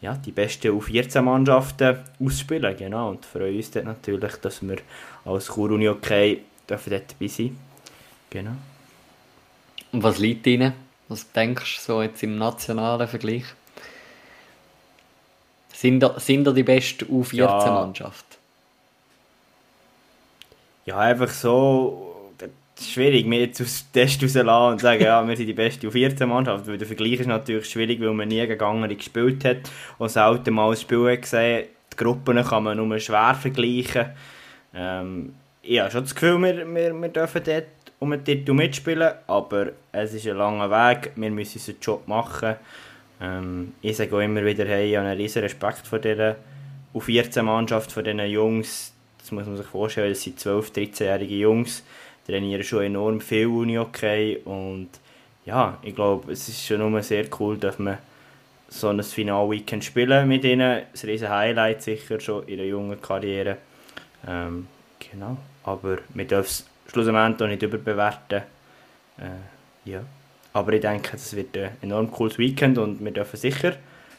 ja, die besten U14-Mannschaften ausspielen, genau. Und freuen uns dann natürlich, dass wir als Chur-Uni okay dürfen dort dabei sein. Genau. Und was liegt Ihnen? Was denkst du so jetzt im nationalen Vergleich? Sind da, sind da die beste U14-Mannschaft? Ja. ja, einfach so schwierig, mir jetzt aus dem Test rauszulassen und sagen, ja, wir sind die beste U14-Mannschaft, weil der Vergleich ist natürlich schwierig, weil man nie gegen andere gespielt hat und selten mal ein Spiel gesehen Die Gruppen kann man nur schwer vergleichen. Ähm, ich habe schon das Gefühl, wir, wir, wir dürfen dort um den Titel mitspielen, aber es ist ein langer Weg, wir müssen unseren Job machen. Ähm, ich sage auch immer wieder, hey, ich habe einen riesen Respekt vor dieser U14-Mannschaft, vor diesen Jungs. Das muss man sich vorstellen, das sind 12-, 13-jährige Jungs trainieren schon enorm viel Uni-Hockey und ja, ich glaube, es ist schon nur sehr cool, dass man so ein Final-Weekend spielen mit ihnen. Das riesen Highlight sicher schon in der jungen Karriere. Ähm, genau, aber wir dürfen es schlussendlich auch nicht überbewerten. Äh, ja. Aber ich denke, es wird ein enorm cooles Weekend und wir dürfen sicher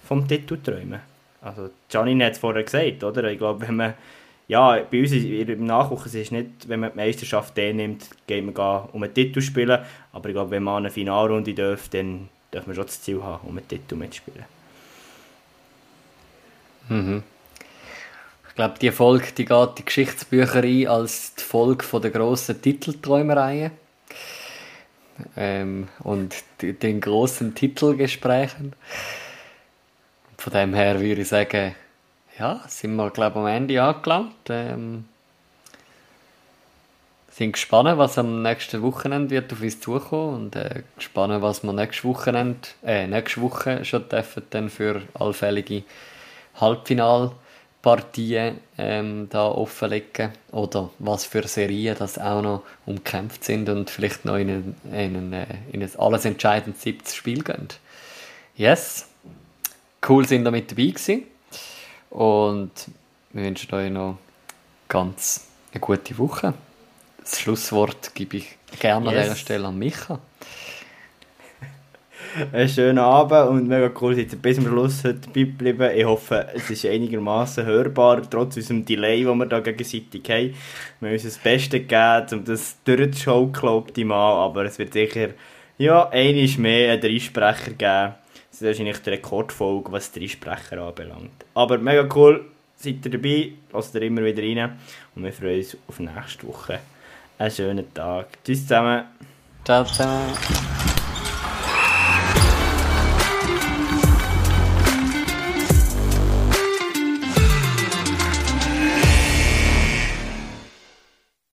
vom Titel träumen. Also Janine hat es vorher gesagt, oder? Ich glaube, wenn man ja, bei uns im Nachwuchs ist nicht, wenn man die Meisterschaft nimmt, geht man gar um einen Titel spielen. Aber ich glaube, wenn man eine Finalrunde darf, dann darf man schon das Ziel haben, um einen Titel mitzuspielen. Mhm. Glaube, die Folge die geht die Geschichtsbücher ein als die Folge von der grossen Titelträumereien ähm, und den grossen Titelgesprächen. Von dem her würde ich sagen, ja, sind wir, glaube am Ende angelangt. Ähm, sind gespannt, was am nächsten Wochenende wird auf uns zukommen und äh, gespannt, was wir nächstes Wochenende, äh, nächste Woche schon dürfen dann für allfällige Halbfinalpartien ähm, da offenlegen oder was für Serien das auch noch umkämpft sind und vielleicht noch in ein, in ein, äh, in ein alles entscheidendes siebtes Spiel gehen. Yes, cool sind ihr mit dabei gewesen und wir wünschen euch noch ganz eine gute Woche das Schlusswort gebe ich gerne yes. an dieser Stelle an Micha. Einen schönen Abend und mega cool, dass ihr bis zum Schluss heute dabei geblieben. Ich hoffe, es ist einigermaßen hörbar, trotz unserem Delay, den wir da gegenseitig haben. Wir haben uns das Beste gegeben, um das durchzuschaukeln optimal, aber es wird sicher, ja, einmal mehr einen Dreisprecher geben. Das ist wahrscheinlich die Rekordfolge, was Dreisprecher anbelangt. Aber mega cool, seid ihr dabei, lasst ihr immer wieder rein und wir freuen uns auf nächste Woche einen schönen Tag. Tschüss zusammen. Ciao zusammen.